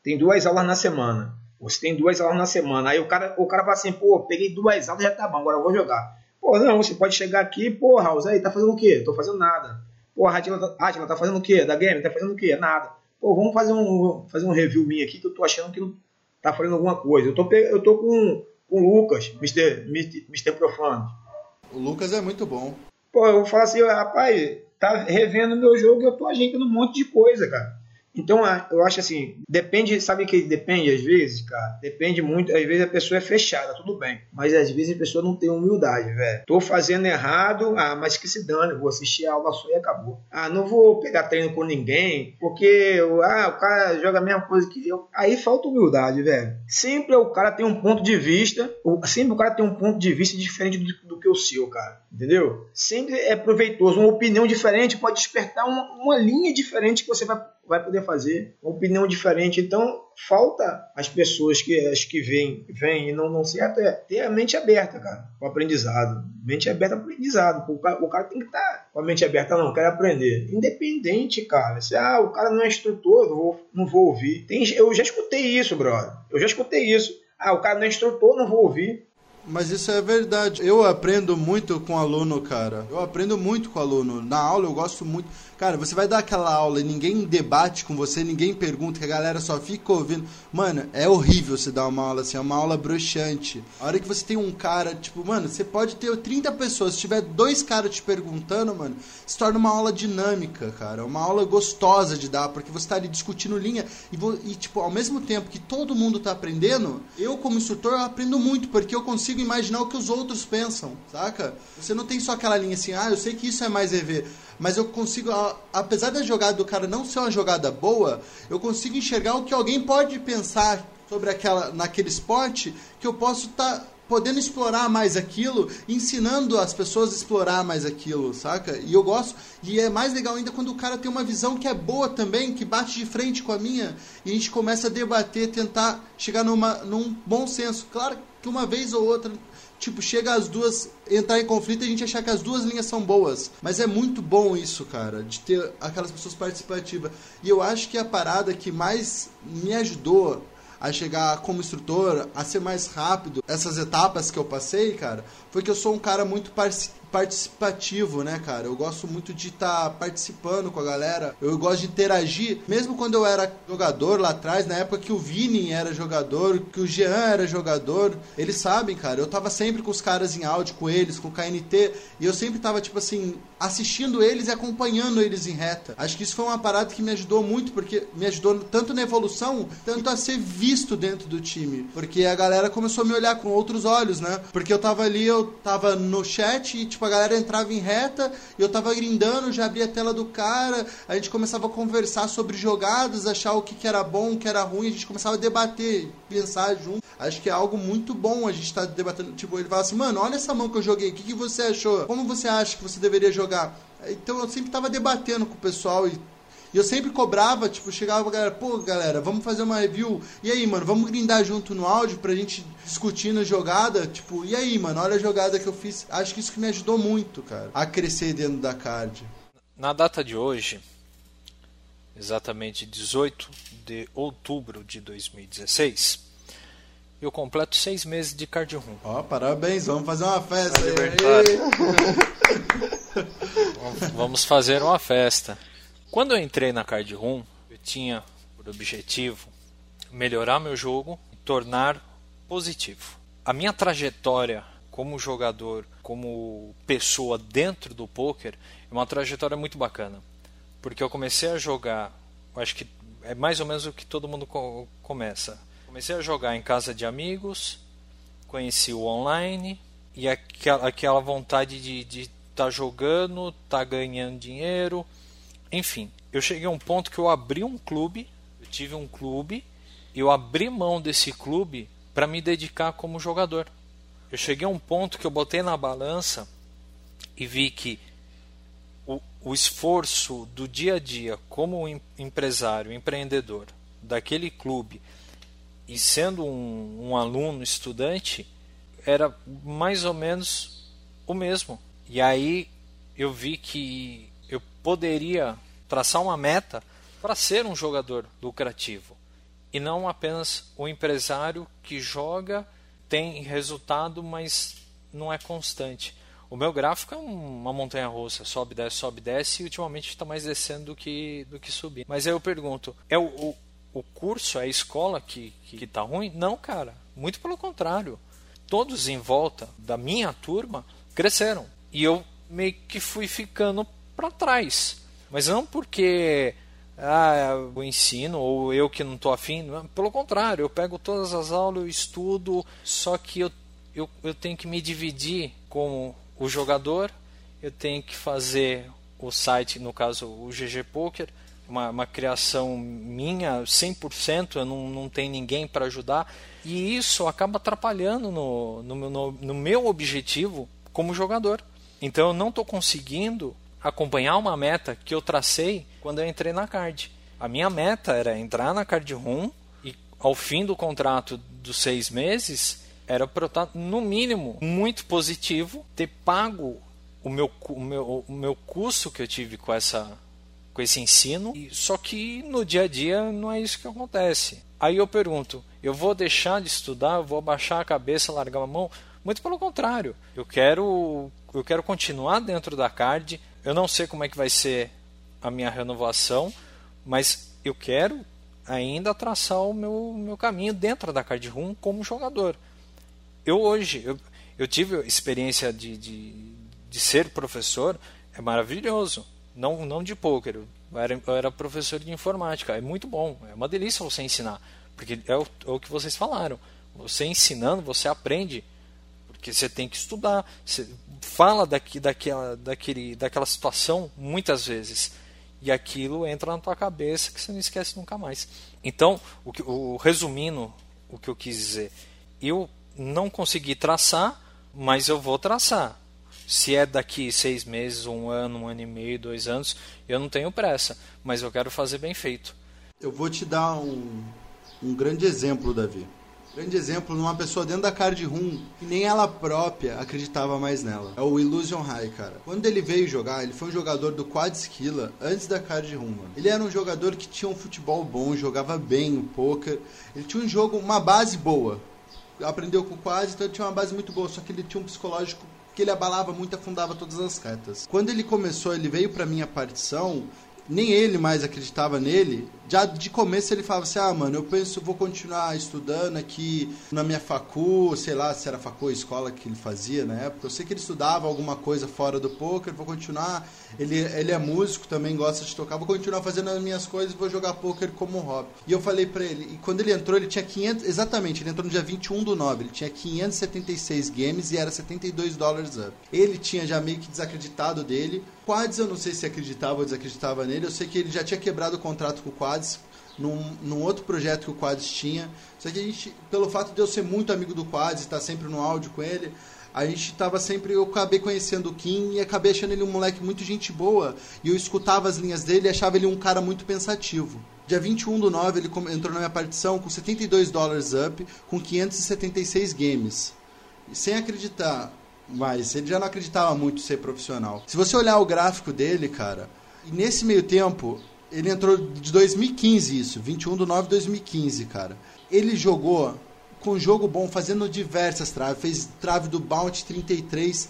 Tem duas aulas na semana. Você tem duas aulas na semana. Aí o cara, o cara fala assim, pô, peguei duas aulas, já tá bom, agora eu vou jogar. Pô, não, você pode chegar aqui, pô, Raul, aí, tá fazendo o quê? Tô fazendo nada. Pô, a Atila, tá, Atila tá fazendo o quê? Da game? Tá fazendo o quê? Nada pô, vamos fazer um, fazer um review minha aqui que eu tô achando que não tá fazendo alguma coisa. Eu tô, eu tô com, com o Lucas, Mr. Mr. Mr. Profano. O Lucas é muito bom. Pô, eu vou falar assim, rapaz, tá revendo meu jogo e eu tô ajeitando um monte de coisa, cara. Então, eu acho assim, depende, sabe que depende às vezes, cara? Depende muito, às vezes a pessoa é fechada, tudo bem. Mas às vezes a pessoa não tem humildade, velho. Tô fazendo errado, ah, mas que se dane, vou assistir a aula só e acabou. Ah, não vou pegar treino com ninguém, porque ah, o cara joga a mesma coisa que eu. Aí falta humildade, velho. Sempre o cara tem um ponto de vista, sempre o cara tem um ponto de vista diferente do, do que o seu, cara. Entendeu? Sempre é proveitoso. Uma opinião diferente pode despertar uma, uma linha diferente que você vai vai poder fazer uma opinião diferente. Então, falta as pessoas que as que vêm, vêm e não não se é ter a mente aberta, cara, o aprendizado. Mente aberta aprendizado. O cara, o cara tem que estar tá com a mente aberta, não, quero aprender. Independente, cara. Se ah, o cara não é instrutor, não vou, não vou ouvir. Tem, eu já escutei isso, brother. Eu já escutei isso. Ah, o cara não é instrutor, não vou ouvir. Mas isso é verdade. Eu aprendo muito com aluno, cara. Eu aprendo muito com aluno. Na aula eu gosto muito. Cara, você vai dar aquela aula e ninguém debate com você, ninguém pergunta, que a galera só fica ouvindo. Mano, é horrível você dar uma aula assim, é uma aula broxante. A hora que você tem um cara, tipo, mano, você pode ter 30 pessoas, se tiver dois caras te perguntando, mano, se torna uma aula dinâmica, cara. Uma aula gostosa de dar, porque você tá ali discutindo linha e, e tipo, ao mesmo tempo que todo mundo tá aprendendo, eu como instrutor eu aprendo muito, porque eu consigo imaginar o que os outros pensam, saca? Você não tem só aquela linha assim, ah, eu sei que isso é mais EV mas eu consigo, apesar da jogada do cara não ser uma jogada boa, eu consigo enxergar o que alguém pode pensar sobre aquela naquele esporte que eu posso estar tá podendo explorar mais aquilo, ensinando as pessoas a explorar mais aquilo, saca? E eu gosto, e é mais legal ainda quando o cara tem uma visão que é boa também, que bate de frente com a minha, e a gente começa a debater, tentar chegar numa, num bom senso. Claro que uma vez ou outra tipo, chega as duas, entrar em conflito e a gente achar que as duas linhas são boas. Mas é muito bom isso, cara, de ter aquelas pessoas participativas. E eu acho que a parada que mais me ajudou a chegar como instrutor, a ser mais rápido, essas etapas que eu passei, cara, foi que eu sou um cara muito participativo, né, cara? Eu gosto muito de estar tá participando com a galera. Eu gosto de interagir, mesmo quando eu era jogador lá atrás, na época que o Vini era jogador, que o Jean era jogador. Eles sabem, cara. Eu tava sempre com os caras em áudio, com eles, com o KNT, e eu sempre tava, tipo assim, assistindo eles e acompanhando eles em reta. Acho que isso foi uma parada que me ajudou muito, porque me ajudou tanto na evolução, tanto a ser visto dentro do time. Porque a galera começou a me olhar com outros olhos, né? Porque eu tava ali, eu tava no chat e, tipo, a galera entrava em reta e eu tava grindando, já abria a tela do cara, a gente começava a conversar sobre jogadas, achar o que, que era bom, o que era ruim, a gente começava a debater, pensar junto. Acho que é algo muito bom a gente estar tá debatendo. Tipo, ele fala assim, mano, olha essa mão que eu joguei, o que, que você achou? Como você acha que você deveria jogar? Então eu sempre tava debatendo com o pessoal e e eu sempre cobrava, tipo, chegava pra galera, pô, galera, vamos fazer uma review. E aí, mano, vamos grindar junto no áudio pra gente discutir na jogada. Tipo, e aí, mano, olha a jogada que eu fiz. Acho que isso que me ajudou muito, cara, a crescer dentro da card. Na data de hoje, exatamente 18 de outubro de 2016, eu completo seis meses de card room. Ó, parabéns, vamos fazer uma festa aí. [LAUGHS] Vamos fazer uma festa. Quando eu entrei na card room, eu tinha por objetivo melhorar meu jogo e tornar positivo. A minha trajetória como jogador, como pessoa dentro do poker, é uma trajetória muito bacana. Porque eu comecei a jogar, acho que é mais ou menos o que todo mundo co começa. Comecei a jogar em casa de amigos, conheci o online e aquela, aquela vontade de estar tá jogando, tá ganhando dinheiro, enfim. Eu cheguei a um ponto que eu abri um clube, eu tive um clube, eu abri mão desse clube para me dedicar como jogador. Eu cheguei a um ponto que eu botei na balança e vi que o, o esforço do dia a dia como empresário, empreendedor daquele clube e sendo um, um aluno, estudante, era mais ou menos o mesmo. E aí eu vi que eu poderia traçar uma meta para ser um jogador lucrativo e não apenas o empresário que joga, tem resultado, mas não é constante. O meu gráfico é uma montanha russa, sobe, desce, sobe, desce, e ultimamente está mais descendo do que, do que subir. Mas aí eu pergunto, é o, o, o curso, é a escola que, que, que tá ruim? Não, cara, muito pelo contrário. Todos em volta da minha turma cresceram. E eu meio que fui ficando para trás. Mas não porque ah, o ensino ou eu que não estou afim. Pelo contrário, eu pego todas as aulas, eu estudo, só que eu, eu, eu tenho que me dividir como o jogador, eu tenho que fazer o site, no caso o GG Poker, uma, uma criação minha, 100%, eu não, não tenho ninguém para ajudar, e isso acaba atrapalhando no, no, no, no meu objetivo como jogador. Então eu não estou conseguindo acompanhar uma meta que eu tracei quando eu entrei na card. A minha meta era entrar na card room e ao fim do contrato dos seis meses era para eu estar no mínimo muito positivo, ter pago o meu, o meu, o meu custo que eu tive com essa com esse ensino, só que no dia a dia não é isso que acontece. Aí eu pergunto, eu vou deixar de estudar, vou abaixar a cabeça, largar a mão? Muito pelo contrário. Eu quero eu quero continuar dentro da card, eu não sei como é que vai ser a minha renovação, mas eu quero ainda traçar o meu, meu caminho dentro da card room como jogador. Eu hoje, eu, eu tive experiência de, de, de ser professor, é maravilhoso. Não, não de poker, eu era, eu era professor de informática, é muito bom, é uma delícia você ensinar, porque é o, é o que vocês falaram. Você ensinando, você aprende porque você tem que estudar, você fala daqui, daquela, daquele, daquela situação muitas vezes e aquilo entra na tua cabeça que você não esquece nunca mais. Então, o, o resumindo o que eu quis dizer, eu não consegui traçar, mas eu vou traçar. Se é daqui seis meses, um ano, um ano e meio, dois anos, eu não tenho pressa, mas eu quero fazer bem feito. Eu vou te dar um, um grande exemplo, Davi. Grande exemplo numa pessoa dentro da card room que nem ela própria acreditava mais nela. É o Illusion High, cara. Quando ele veio jogar, ele foi um jogador do Quad Skilla antes da card room, mano. Ele era um jogador que tinha um futebol bom, jogava bem o poker. Ele tinha um jogo, uma base boa. Aprendeu com o Quad, então ele tinha uma base muito boa, só que ele tinha um psicológico que ele abalava muito, afundava todas as retas. Quando ele começou, ele veio para minha partição, nem ele mais acreditava nele. Já de começo ele falava assim: ah, mano, eu penso, vou continuar estudando aqui na minha facu, sei lá se era facu escola que ele fazia na época. Eu sei que ele estudava alguma coisa fora do poker, vou continuar. Ele, ele é músico, também gosta de tocar, vou continuar fazendo as minhas coisas e vou jogar poker como hobby. E eu falei para ele, e quando ele entrou, ele tinha 500, exatamente, ele entrou no dia 21 do 9, ele tinha 576 games e era 72 dólares up. Ele tinha já meio que desacreditado dele. Quads eu não sei se acreditava ou desacreditava nele, eu sei que ele já tinha quebrado o contrato com o Quads num, num, outro projeto que o Quads tinha. Só que a gente, pelo fato de eu ser muito amigo do Quads, estar sempre no áudio com ele, a gente estava sempre. Eu acabei conhecendo o Kim e acabei achando ele um moleque muito gente boa. E eu escutava as linhas dele e achava ele um cara muito pensativo. Dia 21 do 9 ele entrou na minha partição com 72 dólares up, com 576 games. sem acreditar, mas ele já não acreditava muito ser profissional. Se você olhar o gráfico dele, cara, nesse meio tempo, ele entrou de 2015 isso, 21 de 9 de 2015, cara. Ele jogou com jogo bom, fazendo diversas traves. Fez trave do Bounty 33.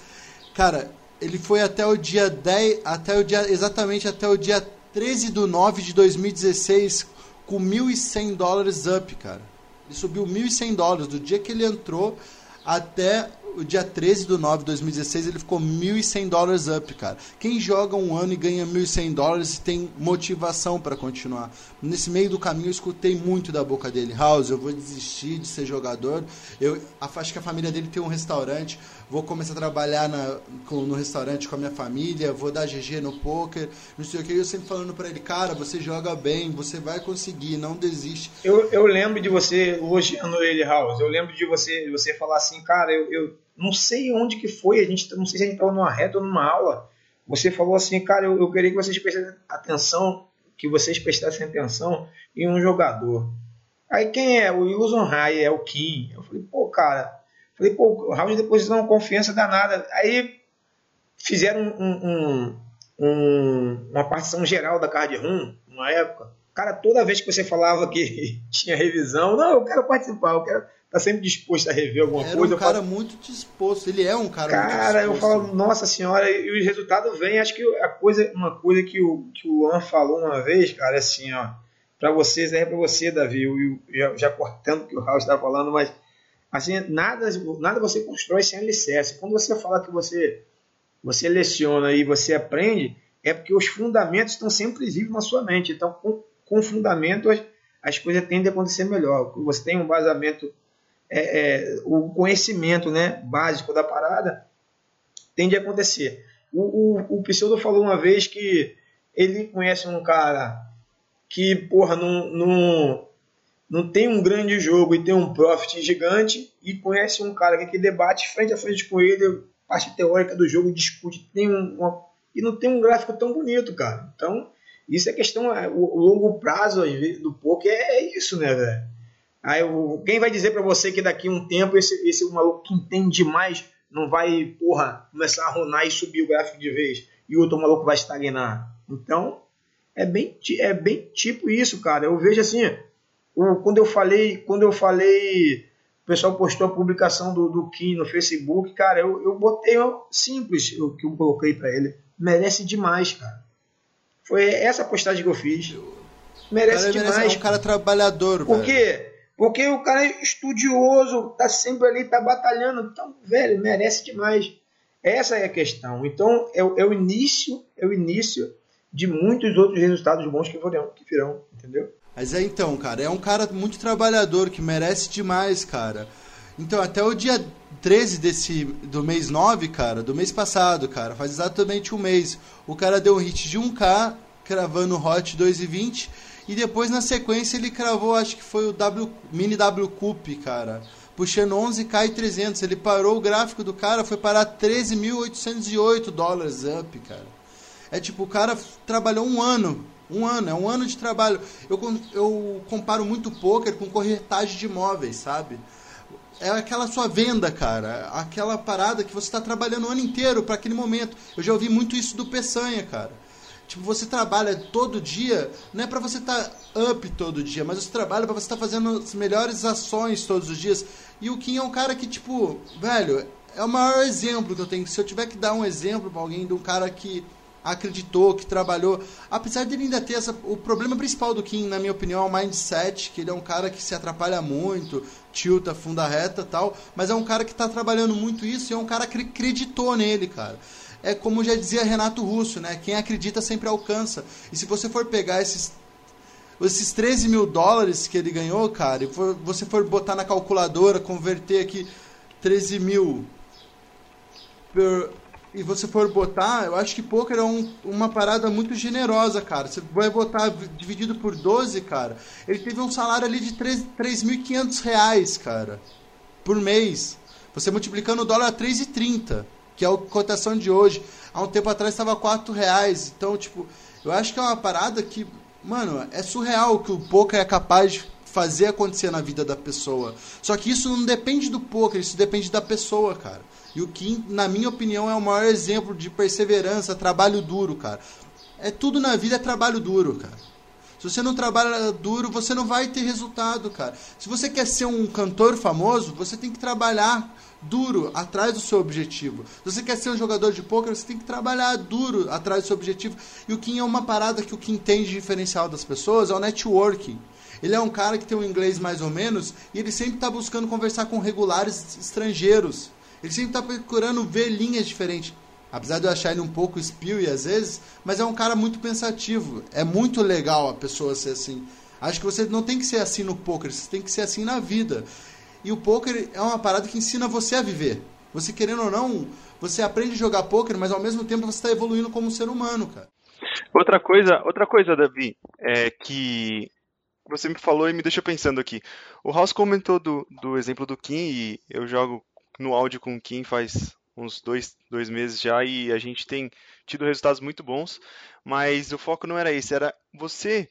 Cara, ele foi até o dia 10, até o dia, exatamente até o dia 13 do 9 de 2016 com 1.100 dólares up, cara. Ele subiu 1.100 dólares do dia que ele entrou até o dia 13 do 9 de 2016 ele ficou 1.100 dólares up, cara. Quem joga um ano e ganha 1.100 dólares tem motivação para continuar. Nesse meio do caminho eu escutei muito da boca dele. House, eu vou desistir de ser jogador. Eu acho que a família dele tem um restaurante. Vou começar a trabalhar na, no restaurante com a minha família. Vou dar GG no poker. Não sei o que. Eu sempre falando para ele, cara, você joga bem, você vai conseguir, não desiste. Eu, eu lembro de você elogiando ele, House. Eu lembro de você, você falar assim, cara, eu, eu não sei onde que foi, a gente, não sei se a gente estava numa reta ou numa aula, você falou assim, cara, eu, eu queria que vocês prestassem atenção, que vocês prestassem atenção em um jogador. Aí quem é? O Illusion High, é o Kim. Eu falei, pô, cara, falei, pô, o Raul depositou uma confiança danada. Aí fizeram um, um, um, uma partição geral da Card Room, uma época. Cara, toda vez que você falava que [LAUGHS] tinha revisão, não, eu quero participar, eu quero tá sempre disposto a rever alguma Era coisa. um cara falo, muito disposto, ele é um cara, cara muito disposto. eu falo, nossa senhora, e o resultado vem. Acho que a coisa, uma coisa que o, que o Luan falou uma vez, cara, é assim, ó, para vocês, é para você, Davi, eu, já, já cortando o que o Raul está falando, mas assim, nada, nada você constrói sem alicerce. Quando você fala que você, você leciona e você aprende, é porque os fundamentos estão sempre vivos na sua mente. Então, com, fundamento, as, as coisas tendem a acontecer melhor. Você tem um vazamento é, é, o conhecimento né, básico da parada tende a acontecer. O, o, o Pseudo falou uma vez que ele conhece um cara que, porra, não, não, não tem um grande jogo e tem um profit gigante, e conhece um cara que, que debate frente a frente com ele, parte teórica do jogo, discute, tem um, uma, e não tem um gráfico tão bonito, cara. Então, isso é questão, é, o, longo prazo do poker é, é isso, né, velho? Aí, quem vai dizer para você que daqui a um tempo esse, esse maluco que entende demais não vai, porra, começar a ronar e subir o gráfico de vez e o outro maluco vai estagnar? Então, é bem, é bem tipo isso, cara. Eu vejo assim, o, quando eu falei, quando eu falei, o pessoal postou a publicação do, do Kim no Facebook, cara, eu, eu botei simples o que eu coloquei para ele. Merece demais, cara. Foi essa postagem que eu fiz. Merece demais. Merece, é um cara trabalhador, Por quê? Porque o cara é estudioso, tá sempre ali, tá batalhando. Então, velho, merece demais. Essa é a questão. Então, é, é o início, é o início de muitos outros resultados bons que virão, que virão, entendeu? Mas é então, cara, é um cara muito trabalhador que merece demais, cara. Então, até o dia 13 desse, do mês 9, cara, do mês passado, cara, faz exatamente um mês, o cara deu um hit de 1K, cravando Hot 2,20 e depois, na sequência, ele cravou, acho que foi o w, Mini W Cup, cara. Puxando 11k e 300. Ele parou o gráfico do cara, foi parar 13.808 dólares up, cara. É tipo, o cara trabalhou um ano. Um ano, é um ano de trabalho. Eu, eu comparo muito poker com corretagem de imóveis, sabe? É aquela sua venda, cara. Aquela parada que você está trabalhando o ano inteiro para aquele momento. Eu já ouvi muito isso do Peçanha, cara Tipo, você trabalha todo dia, não é para você estar tá up todo dia, mas você trabalha para você estar tá fazendo as melhores ações todos os dias. E o Kim é um cara que, tipo, velho, é o maior exemplo que eu tenho. Se eu tiver que dar um exemplo para alguém de um cara que acreditou, que trabalhou, apesar dele ainda ter essa, o problema principal do Kim, na minha opinião, é o mindset, que ele é um cara que se atrapalha muito, tilta, funda reta, tal, mas é um cara que está trabalhando muito isso e é um cara que acreditou nele, cara é como já dizia Renato Russo, né? Quem acredita sempre alcança. E se você for pegar esses, esses 13 mil dólares que ele ganhou, cara, e for, você for botar na calculadora, converter aqui 13 mil per, e você for botar, eu acho que poker é um, uma parada muito generosa, cara. Você vai botar dividido por 12, cara. Ele teve um salário ali de 3.500 reais, cara, por mês. Você multiplicando o dólar a 3,30 que é a cotação de hoje. Há um tempo atrás estava 4 reais. Então, tipo, eu acho que é uma parada que, mano, é surreal que o poker é capaz de fazer acontecer na vida da pessoa. Só que isso não depende do poker, isso depende da pessoa, cara. E o Kim, na minha opinião, é o maior exemplo de perseverança, trabalho duro, cara. É tudo na vida é trabalho duro, cara. Se você não trabalha duro, você não vai ter resultado, cara. Se você quer ser um cantor famoso, você tem que trabalhar duro atrás do seu objetivo. Se você quer ser um jogador de poker, você tem que trabalhar duro atrás do seu objetivo. E o Kim é uma parada que o Kim tem de diferencial das pessoas, é o networking. Ele é um cara que tem um inglês mais ou menos e ele sempre está buscando conversar com regulares estrangeiros. Ele sempre está procurando ver linhas diferentes. Apesar de eu achar ele um pouco e às vezes, mas é um cara muito pensativo. É muito legal a pessoa ser assim. Acho que você não tem que ser assim no poker, você tem que ser assim na vida. E o poker é uma parada que ensina você a viver. Você querendo ou não, você aprende a jogar poker, mas ao mesmo tempo você está evoluindo como ser humano, cara. Outra coisa, outra coisa, Davi, é que você me falou e me deixou pensando aqui. O House comentou do, do exemplo do Kim e eu jogo no áudio com Kim faz uns dois, dois meses já e a gente tem tido resultados muito bons, mas o foco não era esse, era você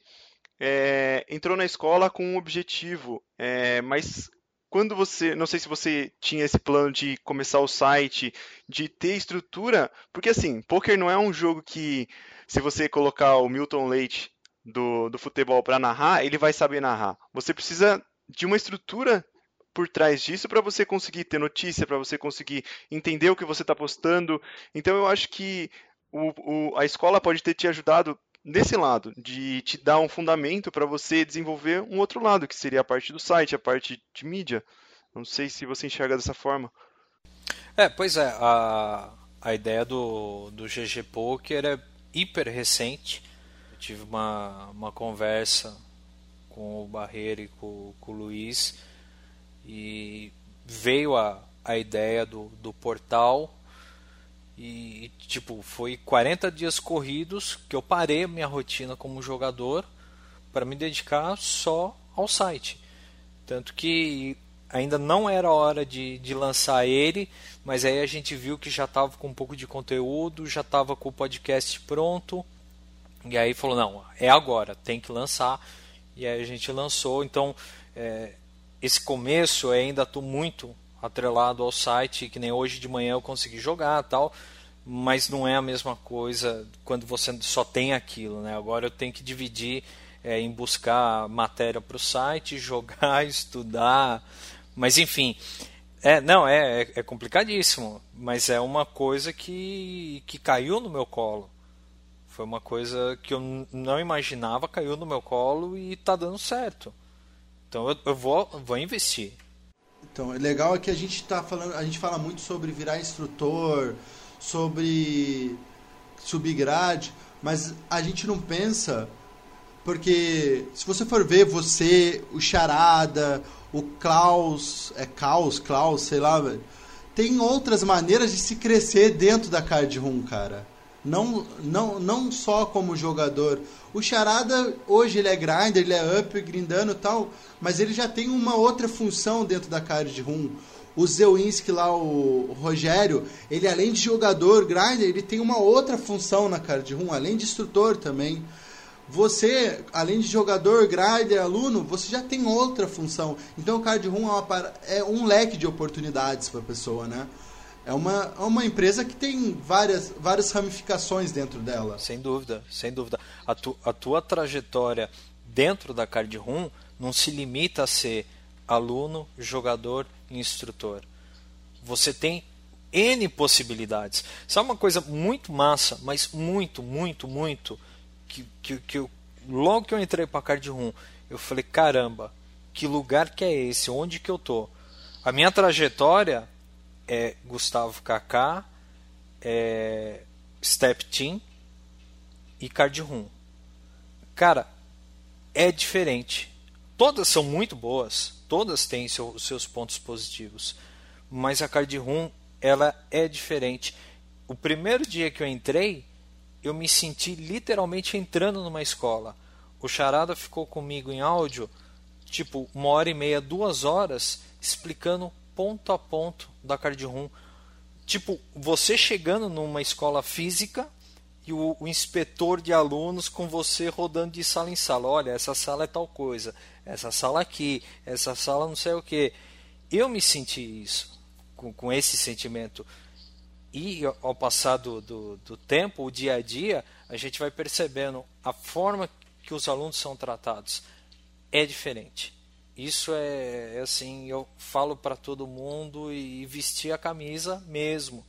é, entrou na escola com um objetivo, é, mas quando você, não sei se você tinha esse plano de começar o site, de ter estrutura, porque assim, poker não é um jogo que se você colocar o Milton Leite do, do futebol para narrar, ele vai saber narrar. Você precisa de uma estrutura por trás disso para você conseguir ter notícia, para você conseguir entender o que você está postando. Então eu acho que o, o, a escola pode ter te ajudado nesse lado, de te dar um fundamento para você desenvolver um outro lado, que seria a parte do site, a parte de mídia. Não sei se você enxerga dessa forma. É, pois é, a, a ideia do, do GG Poker é hiper recente. Eu tive uma, uma conversa com o Barreiro e com, com o Luiz e veio a, a ideia do, do portal e, tipo, foi 40 dias corridos que eu parei a minha rotina como jogador para me dedicar só ao site. Tanto que ainda não era hora de, de lançar ele, mas aí a gente viu que já estava com um pouco de conteúdo, já estava com o podcast pronto. E aí falou: não, é agora, tem que lançar. E aí a gente lançou. Então, é, esse começo eu ainda estou muito atrelado ao site, que nem hoje de manhã eu consegui jogar tal, mas não é a mesma coisa quando você só tem aquilo, né? Agora eu tenho que dividir é, em buscar matéria para o site, [LAUGHS] jogar, estudar, mas enfim, é não é, é, é complicadíssimo, mas é uma coisa que que caiu no meu colo. Foi uma coisa que eu não imaginava, caiu no meu colo e está dando certo. Então eu, eu vou, vou investir. Então, é legal é que a gente tá falando, a gente fala muito sobre virar instrutor, sobre subir grade, mas a gente não pensa porque se você for ver você, o Charada, o Klaus, é Klaus, Klaus, sei lá, velho, tem outras maneiras de se crescer dentro da card room, cara. Não, não, não só como jogador. O Charada, hoje ele é grinder, ele é up, grindando e tal, mas ele já tem uma outra função dentro da card room. O Zewinski lá, o Rogério, ele além de jogador, grinder, ele tem uma outra função na card room, além de instrutor também. Você, além de jogador, grinder, aluno, você já tem outra função. Então o card room é, uma, é um leque de oportunidades para a pessoa, né? É uma, é uma empresa que tem várias, várias ramificações dentro dela. Sem dúvida, sem dúvida. A, tu, a tua trajetória dentro da Card Room não se limita a ser aluno, jogador e instrutor. Você tem N possibilidades. Sabe uma coisa muito massa, mas muito, muito, muito, que, que, que eu, logo que eu entrei para a Card Room, eu falei, caramba, que lugar que é esse? Onde que eu tô? A minha trajetória é Gustavo Kaká, é Step Team e Card Room. Cara, é diferente. Todas são muito boas, todas têm seu, seus pontos positivos, mas a Card Room ela é diferente. O primeiro dia que eu entrei, eu me senti literalmente entrando numa escola. O Charada ficou comigo em áudio, tipo uma hora e meia, duas horas, explicando ponto a ponto da card room. Tipo, você chegando numa escola física e o, o, inspetor de alunos com você rodando de sala em sala. Olha, essa sala é tal coisa, essa sala aqui, essa sala não sei o que. Eu me senti isso, com, com esse sentimento. E ao passar do, do, do tempo, o dia a dia, a gente vai percebendo a forma que os alunos são tratados é diferente. Isso é, é assim, eu falo para todo mundo e vestir a camisa mesmo.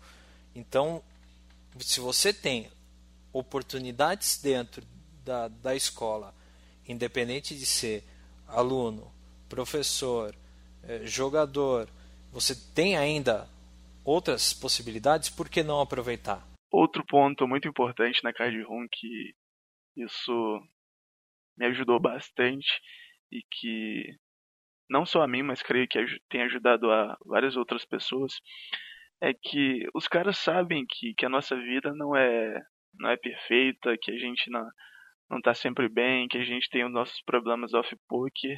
Então, se você tem oportunidades dentro da, da escola, independente de ser aluno, professor, eh, jogador, você tem ainda outras possibilidades, por que não aproveitar? Outro ponto muito importante na Card Room que isso me ajudou bastante e que não só a mim, mas creio que tem ajudado a várias outras pessoas, é que os caras sabem que, que a nossa vida não é não é perfeita, que a gente não não tá sempre bem, que a gente tem os nossos problemas off-poker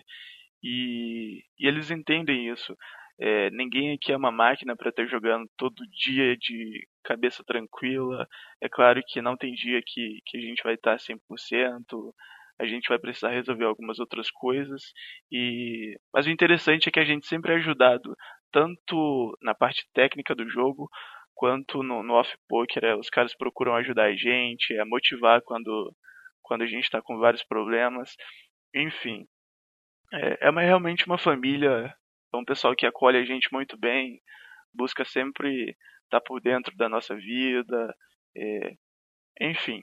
e, e eles entendem isso. É, ninguém aqui é uma máquina para estar jogando todo dia de cabeça tranquila. É claro que não tem dia que, que a gente vai estar 100%, a gente vai precisar resolver algumas outras coisas. e Mas o interessante é que a gente sempre é ajudado, tanto na parte técnica do jogo, quanto no, no off-poker. É, os caras procuram ajudar a gente, a motivar quando, quando a gente está com vários problemas. Enfim, é, é uma, realmente uma família, é um pessoal que acolhe a gente muito bem, busca sempre estar tá por dentro da nossa vida, é, enfim,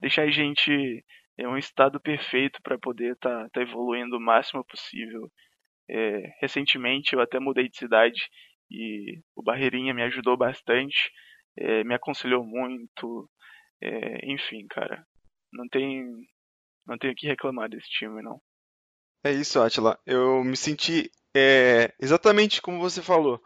deixar a gente em um estado perfeito para poder estar tá, tá evoluindo o máximo possível. É, recentemente eu até mudei de cidade e o Barreirinha me ajudou bastante, é, me aconselhou muito, é, enfim, cara, não tem não tenho que reclamar desse time não. É isso, Atila. Eu me senti é, exatamente como você falou.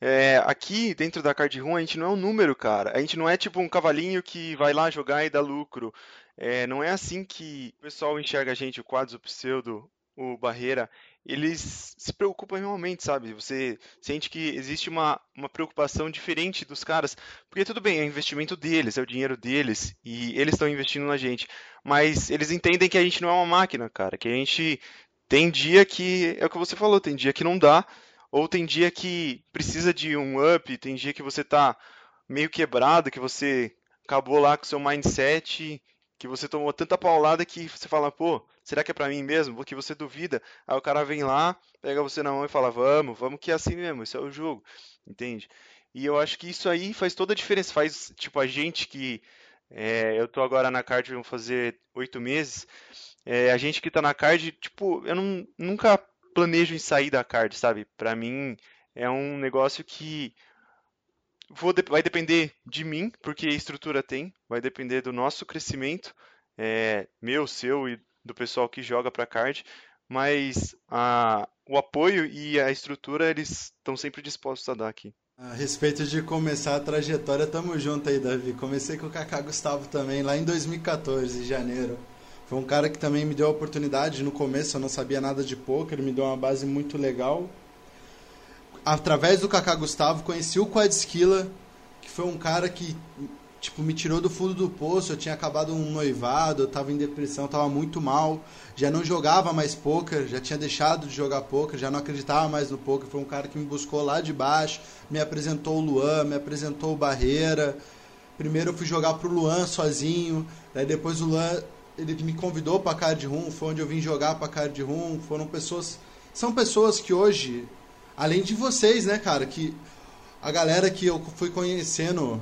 É, aqui dentro da card room a gente não é um número, cara. A gente não é tipo um cavalinho que vai lá jogar e dá lucro. É, não é assim que o pessoal enxerga a gente, o Quadros, o Pseudo, o Barreira. Eles se preocupam realmente, sabe? Você sente que existe uma, uma preocupação diferente dos caras. Porque tudo bem, é investimento deles, é o dinheiro deles, e eles estão investindo na gente. Mas eles entendem que a gente não é uma máquina, cara. Que a gente tem dia que, é o que você falou, tem dia que não dá, ou tem dia que precisa de um up, tem dia que você tá meio quebrado, que você acabou lá com seu mindset, que você tomou tanta paulada que você fala, pô, será que é para mim mesmo? Porque você duvida. Aí o cara vem lá, pega você na mão e fala, vamos, vamos que é assim mesmo, isso é o jogo, entende? E eu acho que isso aí faz toda a diferença, faz, tipo, a gente que, é, eu tô agora na card, vamos fazer oito meses, é, a gente que tá na card, tipo, eu não, nunca planejo em sair da card, sabe? Pra mim é um negócio que vou, vai depender de mim, porque estrutura tem, vai depender do nosso crescimento, é, meu, seu e do pessoal que joga pra card, mas a, o apoio e a estrutura eles estão sempre dispostos a dar aqui. A respeito de começar a trajetória, tamo junto aí, Davi. Comecei com o Kaká Gustavo também, lá em 2014, em janeiro. Foi um cara que também me deu a oportunidade. No começo eu não sabia nada de poker, me deu uma base muito legal. Através do Kaká Gustavo, conheci o Quadskilla, que foi um cara que tipo me tirou do fundo do poço. Eu tinha acabado um noivado, eu estava em depressão, estava muito mal, já não jogava mais poker, já tinha deixado de jogar poker, já não acreditava mais no poker. Foi um cara que me buscou lá de baixo, me apresentou o Luan, me apresentou o Barreira. Primeiro eu fui jogar pro Luan sozinho, daí depois o Luan ele me convidou para Card Room, foi onde eu vim jogar para Card Room, foram pessoas são pessoas que hoje, além de vocês, né, cara, que a galera que eu fui conhecendo,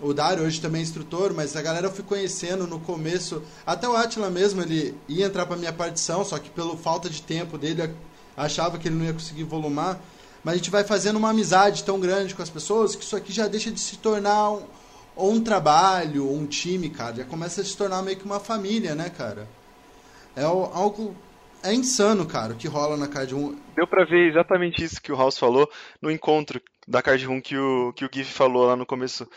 o Dário hoje também é instrutor, mas a galera eu fui conhecendo no começo, até o Atila mesmo, ele ia entrar para minha partição, só que pela falta de tempo dele, achava que ele não ia conseguir volumar, mas a gente vai fazendo uma amizade tão grande com as pessoas que isso aqui já deixa de se tornar um, ou um trabalho, ou um time, cara, já começa a se tornar meio que uma família, né, cara? É algo. É insano, cara, o que rola na Card 1. Deu pra ver exatamente isso que o House falou no encontro da Card 1 que o, que o Gif falou lá no começo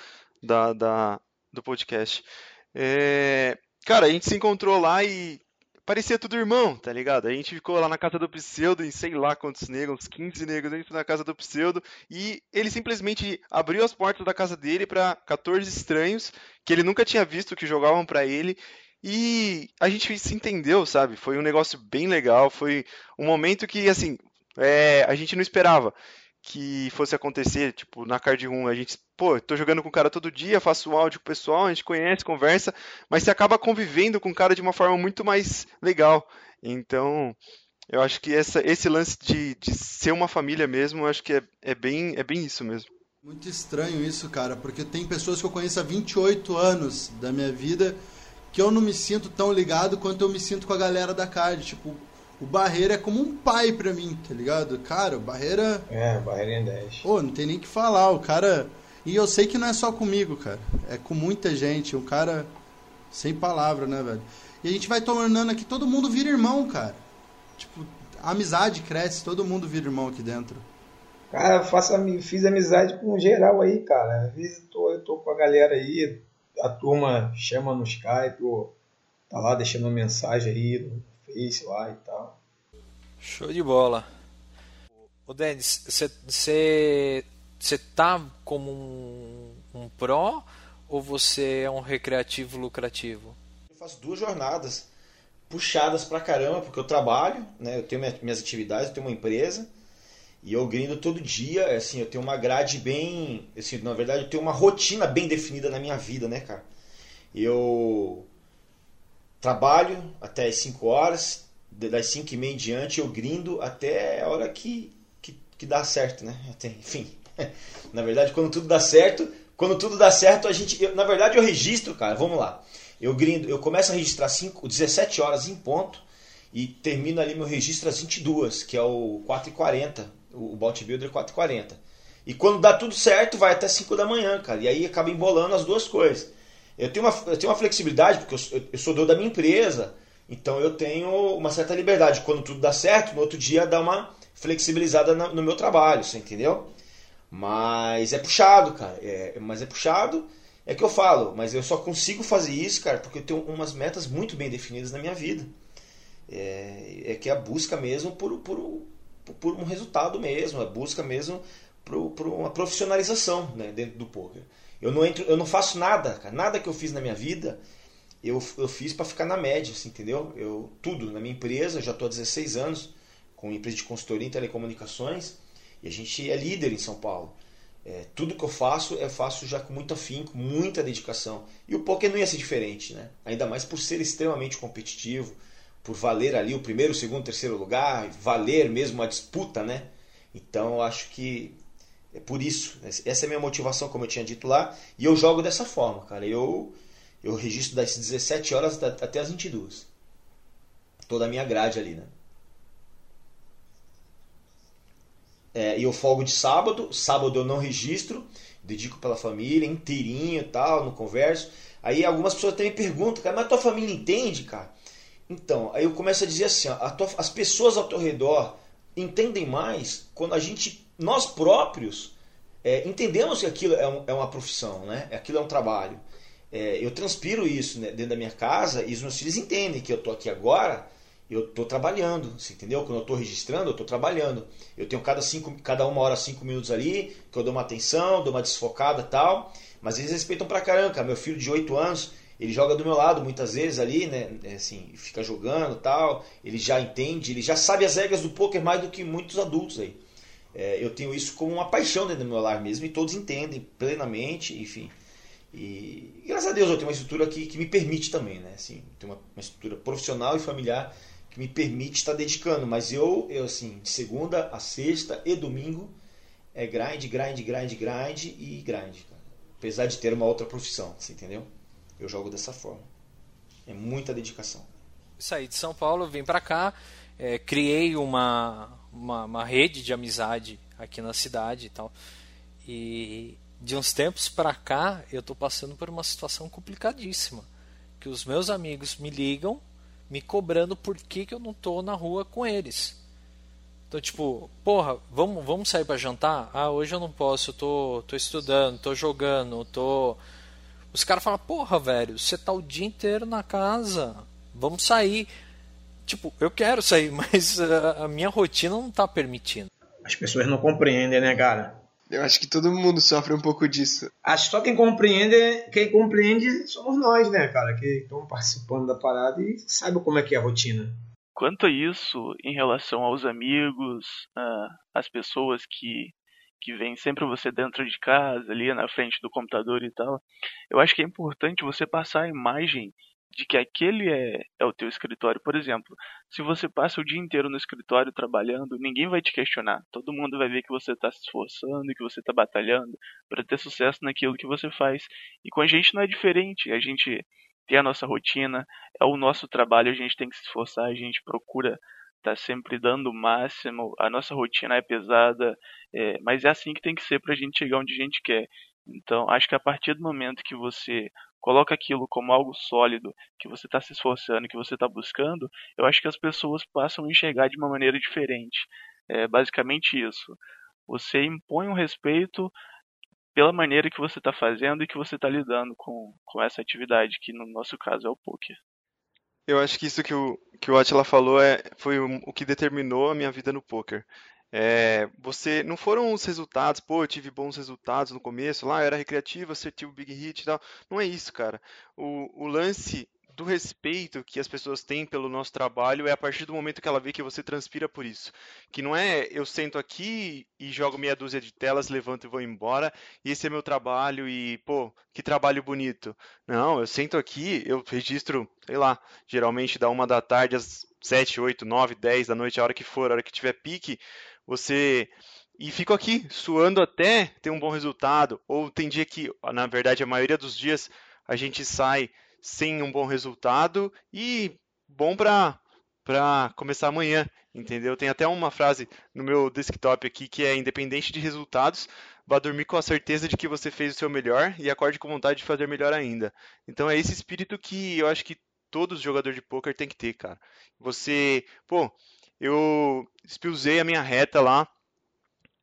da, da do podcast. É, cara, a gente se encontrou lá e parecia tudo irmão, tá ligado? A gente ficou lá na casa do Pseudo, em sei lá quantos negros, uns 15 negros dentro da casa do Pseudo, e ele simplesmente abriu as portas da casa dele para 14 estranhos que ele nunca tinha visto, que jogavam para ele, e a gente se entendeu, sabe? Foi um negócio bem legal, foi um momento que, assim, é, a gente não esperava que fosse acontecer, tipo, na Card 1, a gente, pô, tô jogando com o cara todo dia, faço áudio com o pessoal, a gente conhece, conversa, mas você acaba convivendo com o cara de uma forma muito mais legal. Então, eu acho que essa, esse lance de, de ser uma família mesmo, eu acho que é, é, bem, é bem isso mesmo. Muito estranho isso, cara, porque tem pessoas que eu conheço há 28 anos da minha vida que eu não me sinto tão ligado quanto eu me sinto com a galera da card. Tipo, o Barreira é como um pai pra mim, tá ligado? Cara, o Barreira. É, Barreira em 10. Pô, não tem nem que falar. O cara. E eu sei que não é só comigo, cara. É com muita gente. Um cara sem palavra, né, velho? E a gente vai tornando aqui, todo mundo vira irmão, cara. Tipo, a amizade cresce, todo mundo vira irmão aqui dentro. Cara, faço, fiz amizade com geral aí, cara. Às vezes eu tô, eu tô com a galera aí, a turma chama no Skype, ou tá lá deixando uma mensagem aí no Face lá e tal. Show de bola. Ô Denis, você tá como um, um pró ou você é um recreativo lucrativo? Eu faço duas jornadas puxadas pra caramba, porque eu trabalho, né? Eu tenho minhas atividades, eu tenho uma empresa e eu grindo todo dia, assim, eu tenho uma grade bem. Assim, na verdade, eu tenho uma rotina bem definida na minha vida, né, cara? Eu trabalho até as 5 horas, das 5 e meia em diante eu grindo até a hora que, que, que dá certo, né? Até, enfim, [LAUGHS] na verdade, quando tudo dá certo, quando tudo dá certo, a gente. Eu, na verdade, eu registro, cara, vamos lá. Eu grindo, eu começo a registrar 5, 17 horas em ponto e termino ali meu registro às 22, que é o 4h40 o Bout Builder 440. E quando dá tudo certo, vai até 5 da manhã, cara. E aí acaba embolando as duas coisas. Eu tenho uma, eu tenho uma flexibilidade, porque eu, eu sou dono da minha empresa, então eu tenho uma certa liberdade. Quando tudo dá certo, no outro dia dá uma flexibilizada no, meu trabalho, você entendeu? Mas é puxado, cara. É, mas é puxado, é que eu falo, mas eu só consigo fazer isso, cara, porque eu tenho umas metas muito bem definidas na minha vida. É, é que é a busca mesmo por, por, por um resultado mesmo, a busca mesmo por, por uma profissionalização né, dentro do poker. Eu não entro, eu não faço nada, cara, nada que eu fiz na minha vida eu, eu fiz para ficar na média, assim, entendeu? Eu tudo na minha empresa, já estou há 16 anos com empresa de consultoria em telecomunicações e a gente é líder em São Paulo. É, tudo que eu faço, eu faço já com muito afinco, muita dedicação. E o poker não ia ser diferente, né? Ainda mais por ser extremamente competitivo, por valer ali o primeiro, o segundo, o terceiro lugar, valer mesmo a disputa, né? Então eu acho que é por isso. Essa é a minha motivação, como eu tinha dito lá. E eu jogo dessa forma, cara. Eu, eu registro das 17 horas até as 22. Toda a minha grade ali, né? É, e eu folgo de sábado. Sábado eu não registro. Dedico pela família, inteirinho e tal, no converso. Aí algumas pessoas me perguntam, cara, mas tua família entende, cara? Então, aí eu começo a dizer assim, ó, a tua, as pessoas ao teu redor entendem mais quando a gente, nós próprios, é, entendemos que aquilo é, um, é, uma profissão, né? Aquilo é um trabalho. É, eu transpiro isso né, dentro da minha casa e os meus filhos entendem que eu estou aqui agora, eu estou trabalhando, você entendeu? Quando eu estou registrando, eu estou trabalhando. Eu tenho cada, cinco, cada uma hora, cinco minutos ali, que eu dou uma atenção, dou uma desfocada tal, mas eles respeitam pra caramba. Meu filho de 8 anos, ele joga do meu lado muitas vezes ali, né? É assim, fica jogando tal. Ele já entende, ele já sabe as regras do poker mais do que muitos adultos aí. É, eu tenho isso como uma paixão dentro do meu lar mesmo e todos entendem plenamente, enfim. E, graças a Deus eu tenho uma estrutura que, que me permite também, né? Assim, tenho uma, uma estrutura profissional e familiar que me permite estar dedicando. Mas eu, eu assim, de segunda a sexta e domingo é grind, grind, grind, grind e grind. Apesar de ter uma outra profissão, você entendeu? Eu jogo dessa forma. É muita dedicação. Saí de São Paulo, vim para cá, é, criei uma, uma, uma, rede de amizade aqui na cidade e tal. E de uns tempos para cá, eu estou passando por uma situação complicadíssima. Que os meus amigos me ligam me cobrando por que, que eu não tô na rua com eles. Então, tipo, porra, vamos, vamos sair para jantar? Ah, hoje eu não posso, eu tô, tô estudando, tô jogando, tô os caras falam, porra, velho, você tá o dia inteiro na casa, vamos sair. Tipo, eu quero sair, [LAUGHS] mas a minha rotina não tá permitindo. As pessoas não compreendem, né, cara? Eu acho que todo mundo sofre um pouco disso. Acho que só quem compreende, quem compreende somos nós, né, cara? Que estamos participando da parada e sabe como é que é a rotina. Quanto a isso, em relação aos amigos, uh, as pessoas que que vem sempre você dentro de casa, ali na frente do computador e tal. Eu acho que é importante você passar a imagem de que aquele é, é o teu escritório. Por exemplo, se você passa o dia inteiro no escritório trabalhando, ninguém vai te questionar. Todo mundo vai ver que você está se esforçando, que você está batalhando para ter sucesso naquilo que você faz. E com a gente não é diferente. A gente tem a nossa rotina, é o nosso trabalho, a gente tem que se esforçar, a gente procura estar tá sempre dando o máximo. A nossa rotina é pesada, é, mas é assim que tem que ser para a gente chegar onde a gente quer. Então, acho que a partir do momento que você coloca aquilo como algo sólido, que você está se esforçando, que você está buscando, eu acho que as pessoas passam a enxergar de uma maneira diferente. É basicamente isso. Você impõe um respeito pela maneira que você está fazendo e que você está lidando com, com essa atividade, que no nosso caso é o poker. Eu acho que isso que o, que o Atila falou é, foi o, o que determinou a minha vida no poker. É, você não foram os resultados, pô, eu tive bons resultados no começo, lá eu era recreativo, acertei o big hit e tal. Não é isso, cara. O, o lance do respeito que as pessoas têm pelo nosso trabalho é a partir do momento que ela vê que você transpira por isso. Que não é eu sento aqui e jogo meia dúzia de telas, levanto e vou embora, e esse é meu trabalho e, pô, que trabalho bonito. Não, eu sento aqui, eu registro, sei lá, geralmente da uma da tarde às sete, oito, nove, dez da noite, a hora que for, a hora que tiver pique, você e fico aqui suando até ter um bom resultado. Ou tem dia que, na verdade, a maioria dos dias a gente sai sem um bom resultado e bom para para começar amanhã, entendeu? Tem até uma frase no meu desktop aqui que é independente de resultados, vá dormir com a certeza de que você fez o seu melhor e acorde com vontade de fazer melhor ainda. Então é esse espírito que eu acho que todos os jogadores de poker tem que ter, cara. Você, pô, eu espilzei a minha reta lá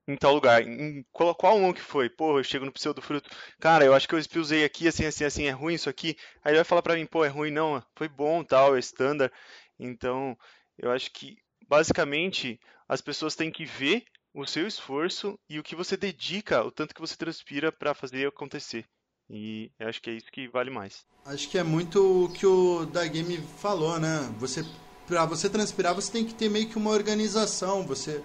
em tal lugar. Em qual, qual um que foi? Pô, eu chego no pseudo fruto. Cara, eu acho que eu espilzei aqui, assim, assim, assim, é ruim isso aqui. Aí ele vai falar pra mim, pô, é ruim não, foi bom, tal, é standard. Então, eu acho que, basicamente, as pessoas têm que ver o seu esforço e o que você dedica, o tanto que você transpira para fazer acontecer. E eu acho que é isso que vale mais. Acho que é muito o que o da Game falou, né? Você para você transpirar, você tem que ter meio que uma organização, você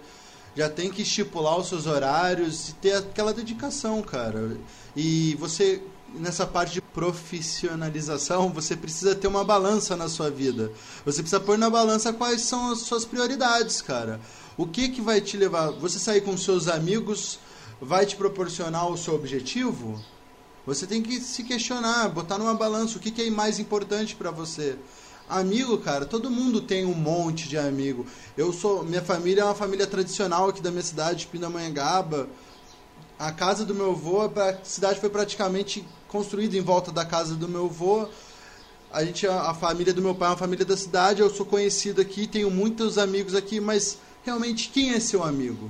já tem que estipular os seus horários e ter aquela dedicação, cara. E você nessa parte de profissionalização, você precisa ter uma balança na sua vida. Você precisa pôr na balança quais são as suas prioridades, cara. O que que vai te levar? Você sair com seus amigos vai te proporcionar o seu objetivo? Você tem que se questionar, botar numa balança o que, que é mais importante para você. Amigo, cara, todo mundo tem um monte de amigo. Eu sou, minha família é uma família tradicional aqui da minha cidade, Pindamonhangaba. A casa do meu avô, a cidade foi praticamente construída em volta da casa do meu avô. A gente, a, família do meu pai é uma família da cidade. Eu sou conhecido aqui, tenho muitos amigos aqui, mas realmente quem é seu amigo?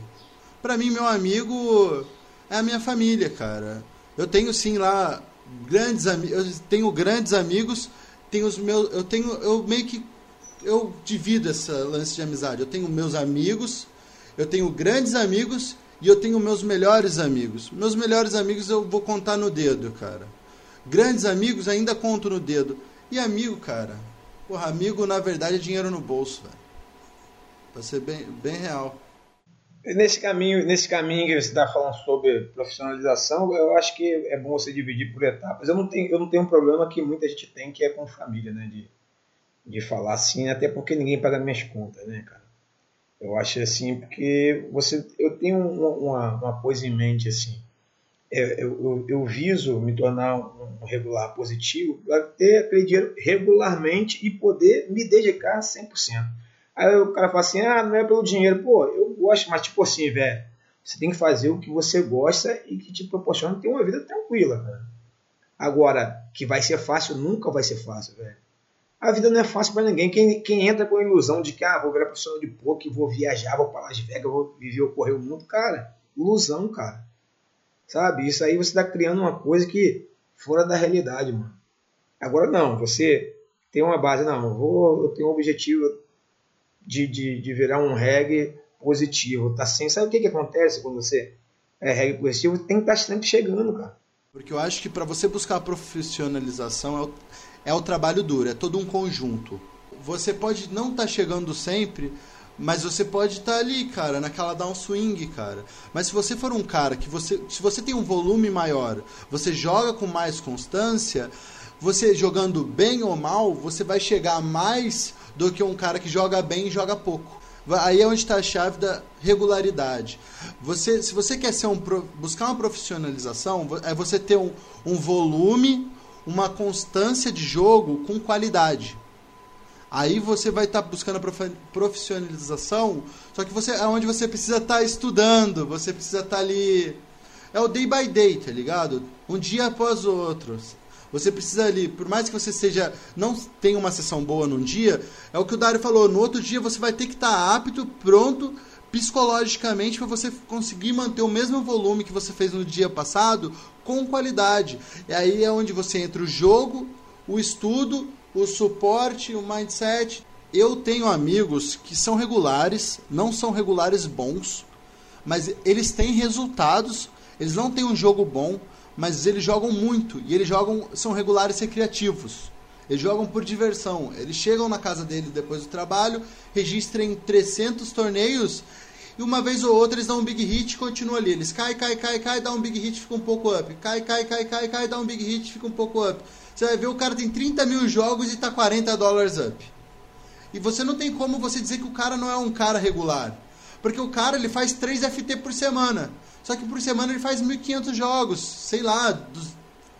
Para mim, meu amigo é a minha família, cara. Eu tenho sim lá grandes amigos, tenho grandes amigos tenho os meus. Eu tenho. Eu meio que. Eu divido essa lance de amizade. Eu tenho meus amigos, eu tenho grandes amigos e eu tenho meus melhores amigos. Meus melhores amigos eu vou contar no dedo, cara. Grandes amigos ainda conto no dedo. E amigo, cara. Porra, amigo na verdade é dinheiro no bolso, velho. Pra ser bem, bem real. Nesse caminho, nesse caminho que você está falando sobre profissionalização, eu acho que é bom você dividir por etapas. Eu não tenho, eu não tenho um problema que muita gente tem, que é com família, né? De, de falar assim, até porque ninguém paga minhas contas, né, cara? Eu acho assim, porque você, eu tenho uma, uma coisa em mente assim. É, eu, eu, eu, viso me tornar um regular positivo para ter aquele dinheiro regularmente e poder me dedicar 100%. Aí o cara fala assim: ah, não é pelo dinheiro. Pô, eu gosto, mas tipo assim, velho, você tem que fazer o que você gosta e que te proporciona ter uma vida tranquila, cara. Agora, que vai ser fácil, nunca vai ser fácil, velho. A vida não é fácil para ninguém. Quem, quem entra com a ilusão de que, ah, vou virar profissional de poker, vou viajar, vou para Las Vegas, vou viver correr o mundo, cara, ilusão, cara. Sabe? Isso aí você está criando uma coisa que fora da realidade, mano. Agora não, você tem uma base, não, eu, vou, eu tenho um objetivo, de, de, de virar um reggae positivo. Tá sem, sabe o que, que acontece quando você é reggae positivo? Tem que estar tá sempre chegando, cara. Porque eu acho que para você buscar a profissionalização é o, é o trabalho duro, é todo um conjunto. Você pode não estar tá chegando sempre, Mas você pode estar tá ali, cara, naquela downswing, cara. Mas se você for um cara que você. Se você tem um volume maior, você joga com mais constância, você jogando bem ou mal, você vai chegar mais do que um cara que joga bem e joga pouco. Aí é onde está a chave da regularidade. Você, se você quer ser um, buscar uma profissionalização, é você ter um, um volume, uma constância de jogo com qualidade. Aí você vai estar tá buscando a profissionalização, só que você é onde você precisa estar tá estudando, você precisa estar tá ali. É o day by day, tá ligado? Um dia após o outro. Você precisa ali, por mais que você seja não tenha uma sessão boa num dia, é o que o Dário falou, no outro dia você vai ter que estar tá apto, pronto psicologicamente para você conseguir manter o mesmo volume que você fez no dia passado com qualidade. E aí é onde você entra o jogo, o estudo, o suporte, o mindset. Eu tenho amigos que são regulares, não são regulares bons, mas eles têm resultados, eles não têm um jogo bom, mas eles jogam muito e eles jogam são regulares recreativos. Eles jogam por diversão. Eles chegam na casa dele depois do trabalho, registram 300 torneios e uma vez ou outra eles dão um big hit e continuam ali. Eles cai, cai, cai, cai, dá um big hit, fica um pouco up. Cai, cai, cai, cai, cai, dá um big hit, fica um pouco up. Você vai ver o cara tem 30 mil jogos e tá 40 dólares up. E você não tem como você dizer que o cara não é um cara regular. Porque o cara ele faz 3 FT por semana. Só que por semana ele faz 1.500 jogos, sei lá,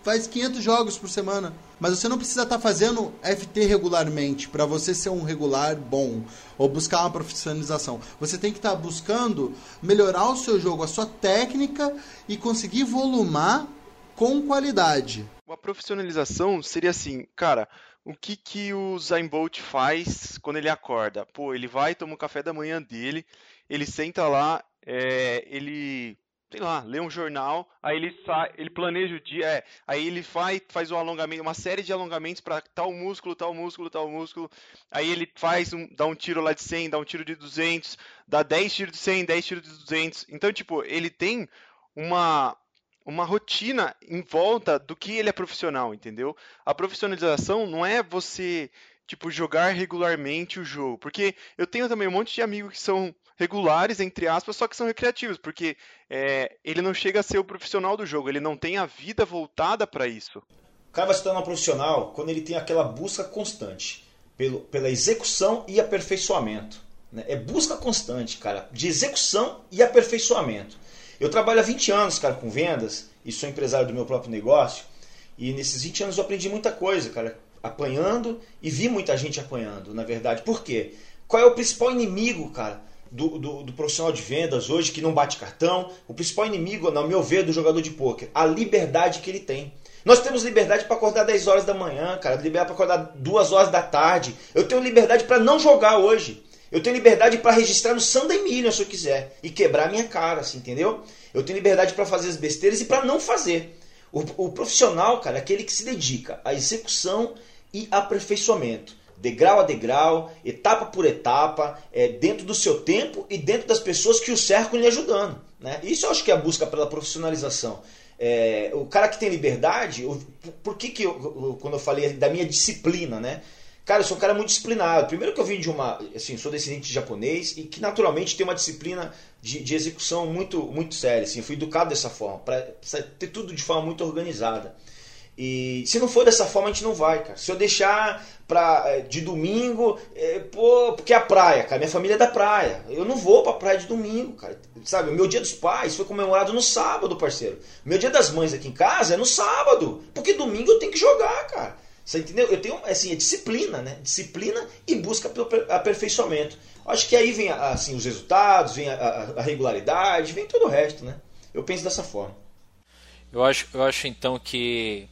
faz 500 jogos por semana. Mas você não precisa estar tá fazendo FT regularmente para você ser um regular bom ou buscar uma profissionalização. Você tem que estar tá buscando melhorar o seu jogo, a sua técnica e conseguir volumar com qualidade. Uma profissionalização seria assim, cara, o que que o Zayn Bolt faz quando ele acorda? Pô, ele vai, toma o café da manhã dele, ele senta lá, é, ele sei lá, lê um jornal, aí ele sai, ele planeja o dia, é, aí ele vai, faz um alongamento, uma série de alongamentos para tal músculo, tal músculo, tal músculo, aí ele faz um, dá um tiro lá de 100, dá um tiro de 200, dá 10 tiros de 100, 10 tiros de 200. Então, tipo, ele tem uma uma rotina em volta do que ele é profissional, entendeu? A profissionalização não é você tipo jogar regularmente o jogo, porque eu tenho também um monte de amigos que são regulares, entre aspas, só que são recreativos, porque é, ele não chega a ser o profissional do jogo, ele não tem a vida voltada para isso. O cara vai se tornar um profissional quando ele tem aquela busca constante pelo, pela execução e aperfeiçoamento. Né? É busca constante, cara, de execução e aperfeiçoamento. Eu trabalho há 20 anos, cara, com vendas e sou empresário do meu próprio negócio. E nesses 20 anos eu aprendi muita coisa, cara, apanhando e vi muita gente apanhando, na verdade. Por quê? Qual é o principal inimigo, cara, do, do, do, profissional de vendas hoje que não bate cartão, o principal inimigo, no meu ver, do jogador de pôquer, a liberdade que ele tem. Nós temos liberdade para acordar 10 horas da manhã, cara, liberdade para acordar 2 horas da tarde. Eu tenho liberdade para não jogar hoje. Eu tenho liberdade para registrar no Sunday Million se eu quiser e quebrar minha cara, assim, entendeu? Eu tenho liberdade para fazer as besteiras e para não fazer. O, o profissional, cara, é aquele que se dedica à execução e aperfeiçoamento degrau a degrau, etapa por etapa, é, dentro do seu tempo e dentro das pessoas que o cercam lhe ajudando. Né? Isso eu acho que é a busca pela profissionalização. É, o cara que tem liberdade, por que, que eu, quando eu falei da minha disciplina, né? Cara, eu sou um cara muito disciplinado. Primeiro que eu vim de uma. Assim, sou descendente de japonês e que naturalmente tem uma disciplina de, de execução muito, muito séria. Assim, fui educado dessa forma, para ter tudo de forma muito organizada. E se não for dessa forma, a gente não vai, cara. Se eu deixar pra, é, de domingo, é, pô, porque é a praia, cara, minha família é da praia. Eu não vou pra praia de domingo, cara. Sabe, meu dia dos pais foi comemorado no sábado, parceiro. Meu dia das mães aqui em casa é no sábado. Porque domingo eu tenho que jogar, cara. Você entendeu? Eu tenho, assim, é disciplina, né? Disciplina e busca pelo aperfeiçoamento. Acho que aí vem, assim, os resultados, vem a, a regularidade, vem todo o resto, né? Eu penso dessa forma. Eu acho, eu acho então que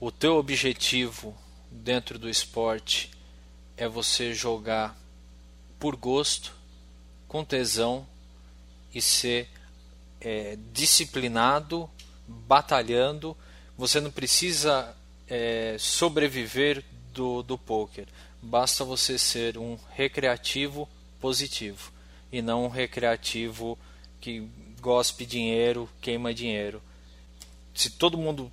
o teu objetivo dentro do esporte é você jogar por gosto, com tesão e ser é, disciplinado, batalhando. Você não precisa é, sobreviver do, do poker. Basta você ser um recreativo positivo e não um recreativo que gospe dinheiro, queima dinheiro. Se todo mundo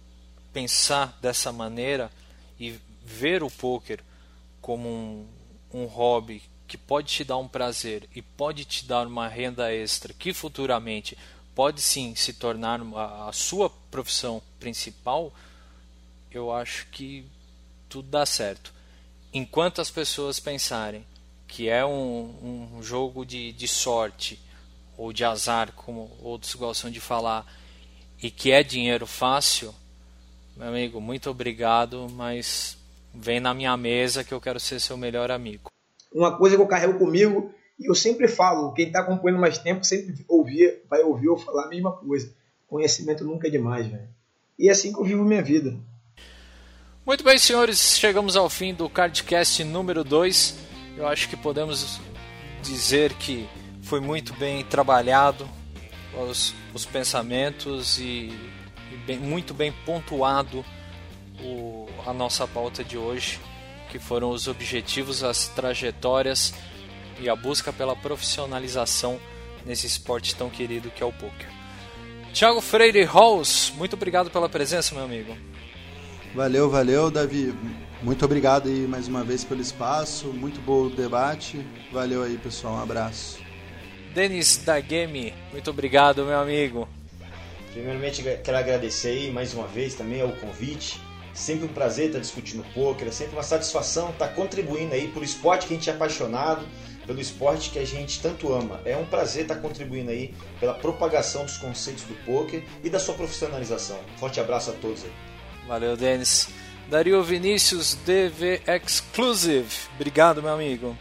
pensar dessa maneira e ver o poker como um, um hobby que pode te dar um prazer e pode te dar uma renda extra que futuramente pode sim se tornar a, a sua profissão principal, eu acho que tudo dá certo. Enquanto as pessoas pensarem que é um, um jogo de, de sorte ou de azar, como outros gostam de falar, e que é dinheiro fácil, meu amigo, muito obrigado, mas vem na minha mesa que eu quero ser seu melhor amigo. Uma coisa que eu carrego comigo e eu sempre falo, quem está acompanhando mais tempo sempre ouvir, vai ouvir eu falar a mesma coisa. Conhecimento nunca é demais, velho. E é assim que eu vivo minha vida. Muito bem, senhores, chegamos ao fim do Cardcast número 2. Eu acho que podemos dizer que foi muito bem trabalhado os, os pensamentos e, e bem, muito bem pontuado o, a nossa pauta de hoje, que foram os objetivos, as trajetórias e a busca pela profissionalização nesse esporte tão querido que é o poker. Thiago Freire Halls, muito obrigado pela presença, meu amigo. Valeu, valeu, Davi. Muito obrigado aí mais uma vez pelo espaço, muito bom debate. Valeu aí, pessoal, um abraço. Denis da Game, muito obrigado, meu amigo. Primeiramente, quero agradecer aí mais uma vez também ao convite. Sempre um prazer estar discutindo poker, é sempre uma satisfação estar contribuindo aí por esporte que a gente é apaixonado pelo esporte que a gente tanto ama. É um prazer estar contribuindo aí pela propagação dos conceitos do poker e da sua profissionalização. Forte abraço a todos aí. Valeu, Denis. Dario Vinícius, DV Exclusive. Obrigado, meu amigo.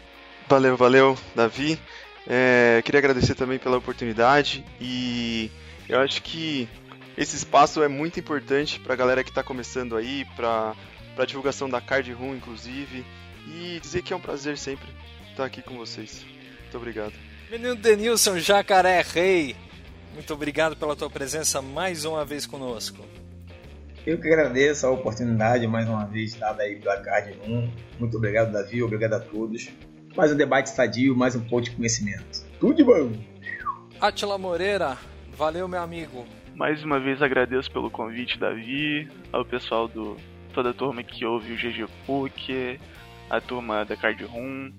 Valeu, valeu, Davi. É, queria agradecer também pela oportunidade e eu acho que esse espaço é muito importante para a galera que está começando aí, para a divulgação da Card Room, inclusive, e dizer que é um prazer sempre estar aqui com vocês. Muito obrigado. Menino Denilson Jacaré Rei, muito obrigado pela tua presença mais uma vez conosco. Eu que agradeço a oportunidade mais uma vez dada aí pela Card 1. Muito obrigado, Davi. Obrigado a todos. Mais um debate sadio, mais um ponto de conhecimento. Tudo de bom! Atila Moreira, valeu, meu amigo. Mais uma vez agradeço pelo convite, Davi, ao pessoal do toda a turma que ouve o GG PUC, a turma da Card Room,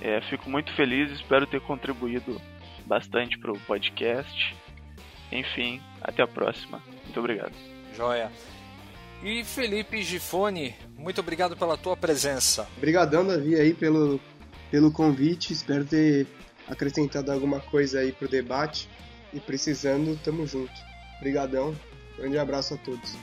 é, fico muito feliz, espero ter contribuído bastante para o podcast. Enfim, até a próxima. Muito obrigado. Joia. E Felipe Gifone, muito obrigado pela tua presença. Obrigadão, Davi, aí pelo, pelo convite. Espero ter acrescentado alguma coisa aí pro debate. E precisando, tamo junto. Obrigadão. Grande abraço a todos.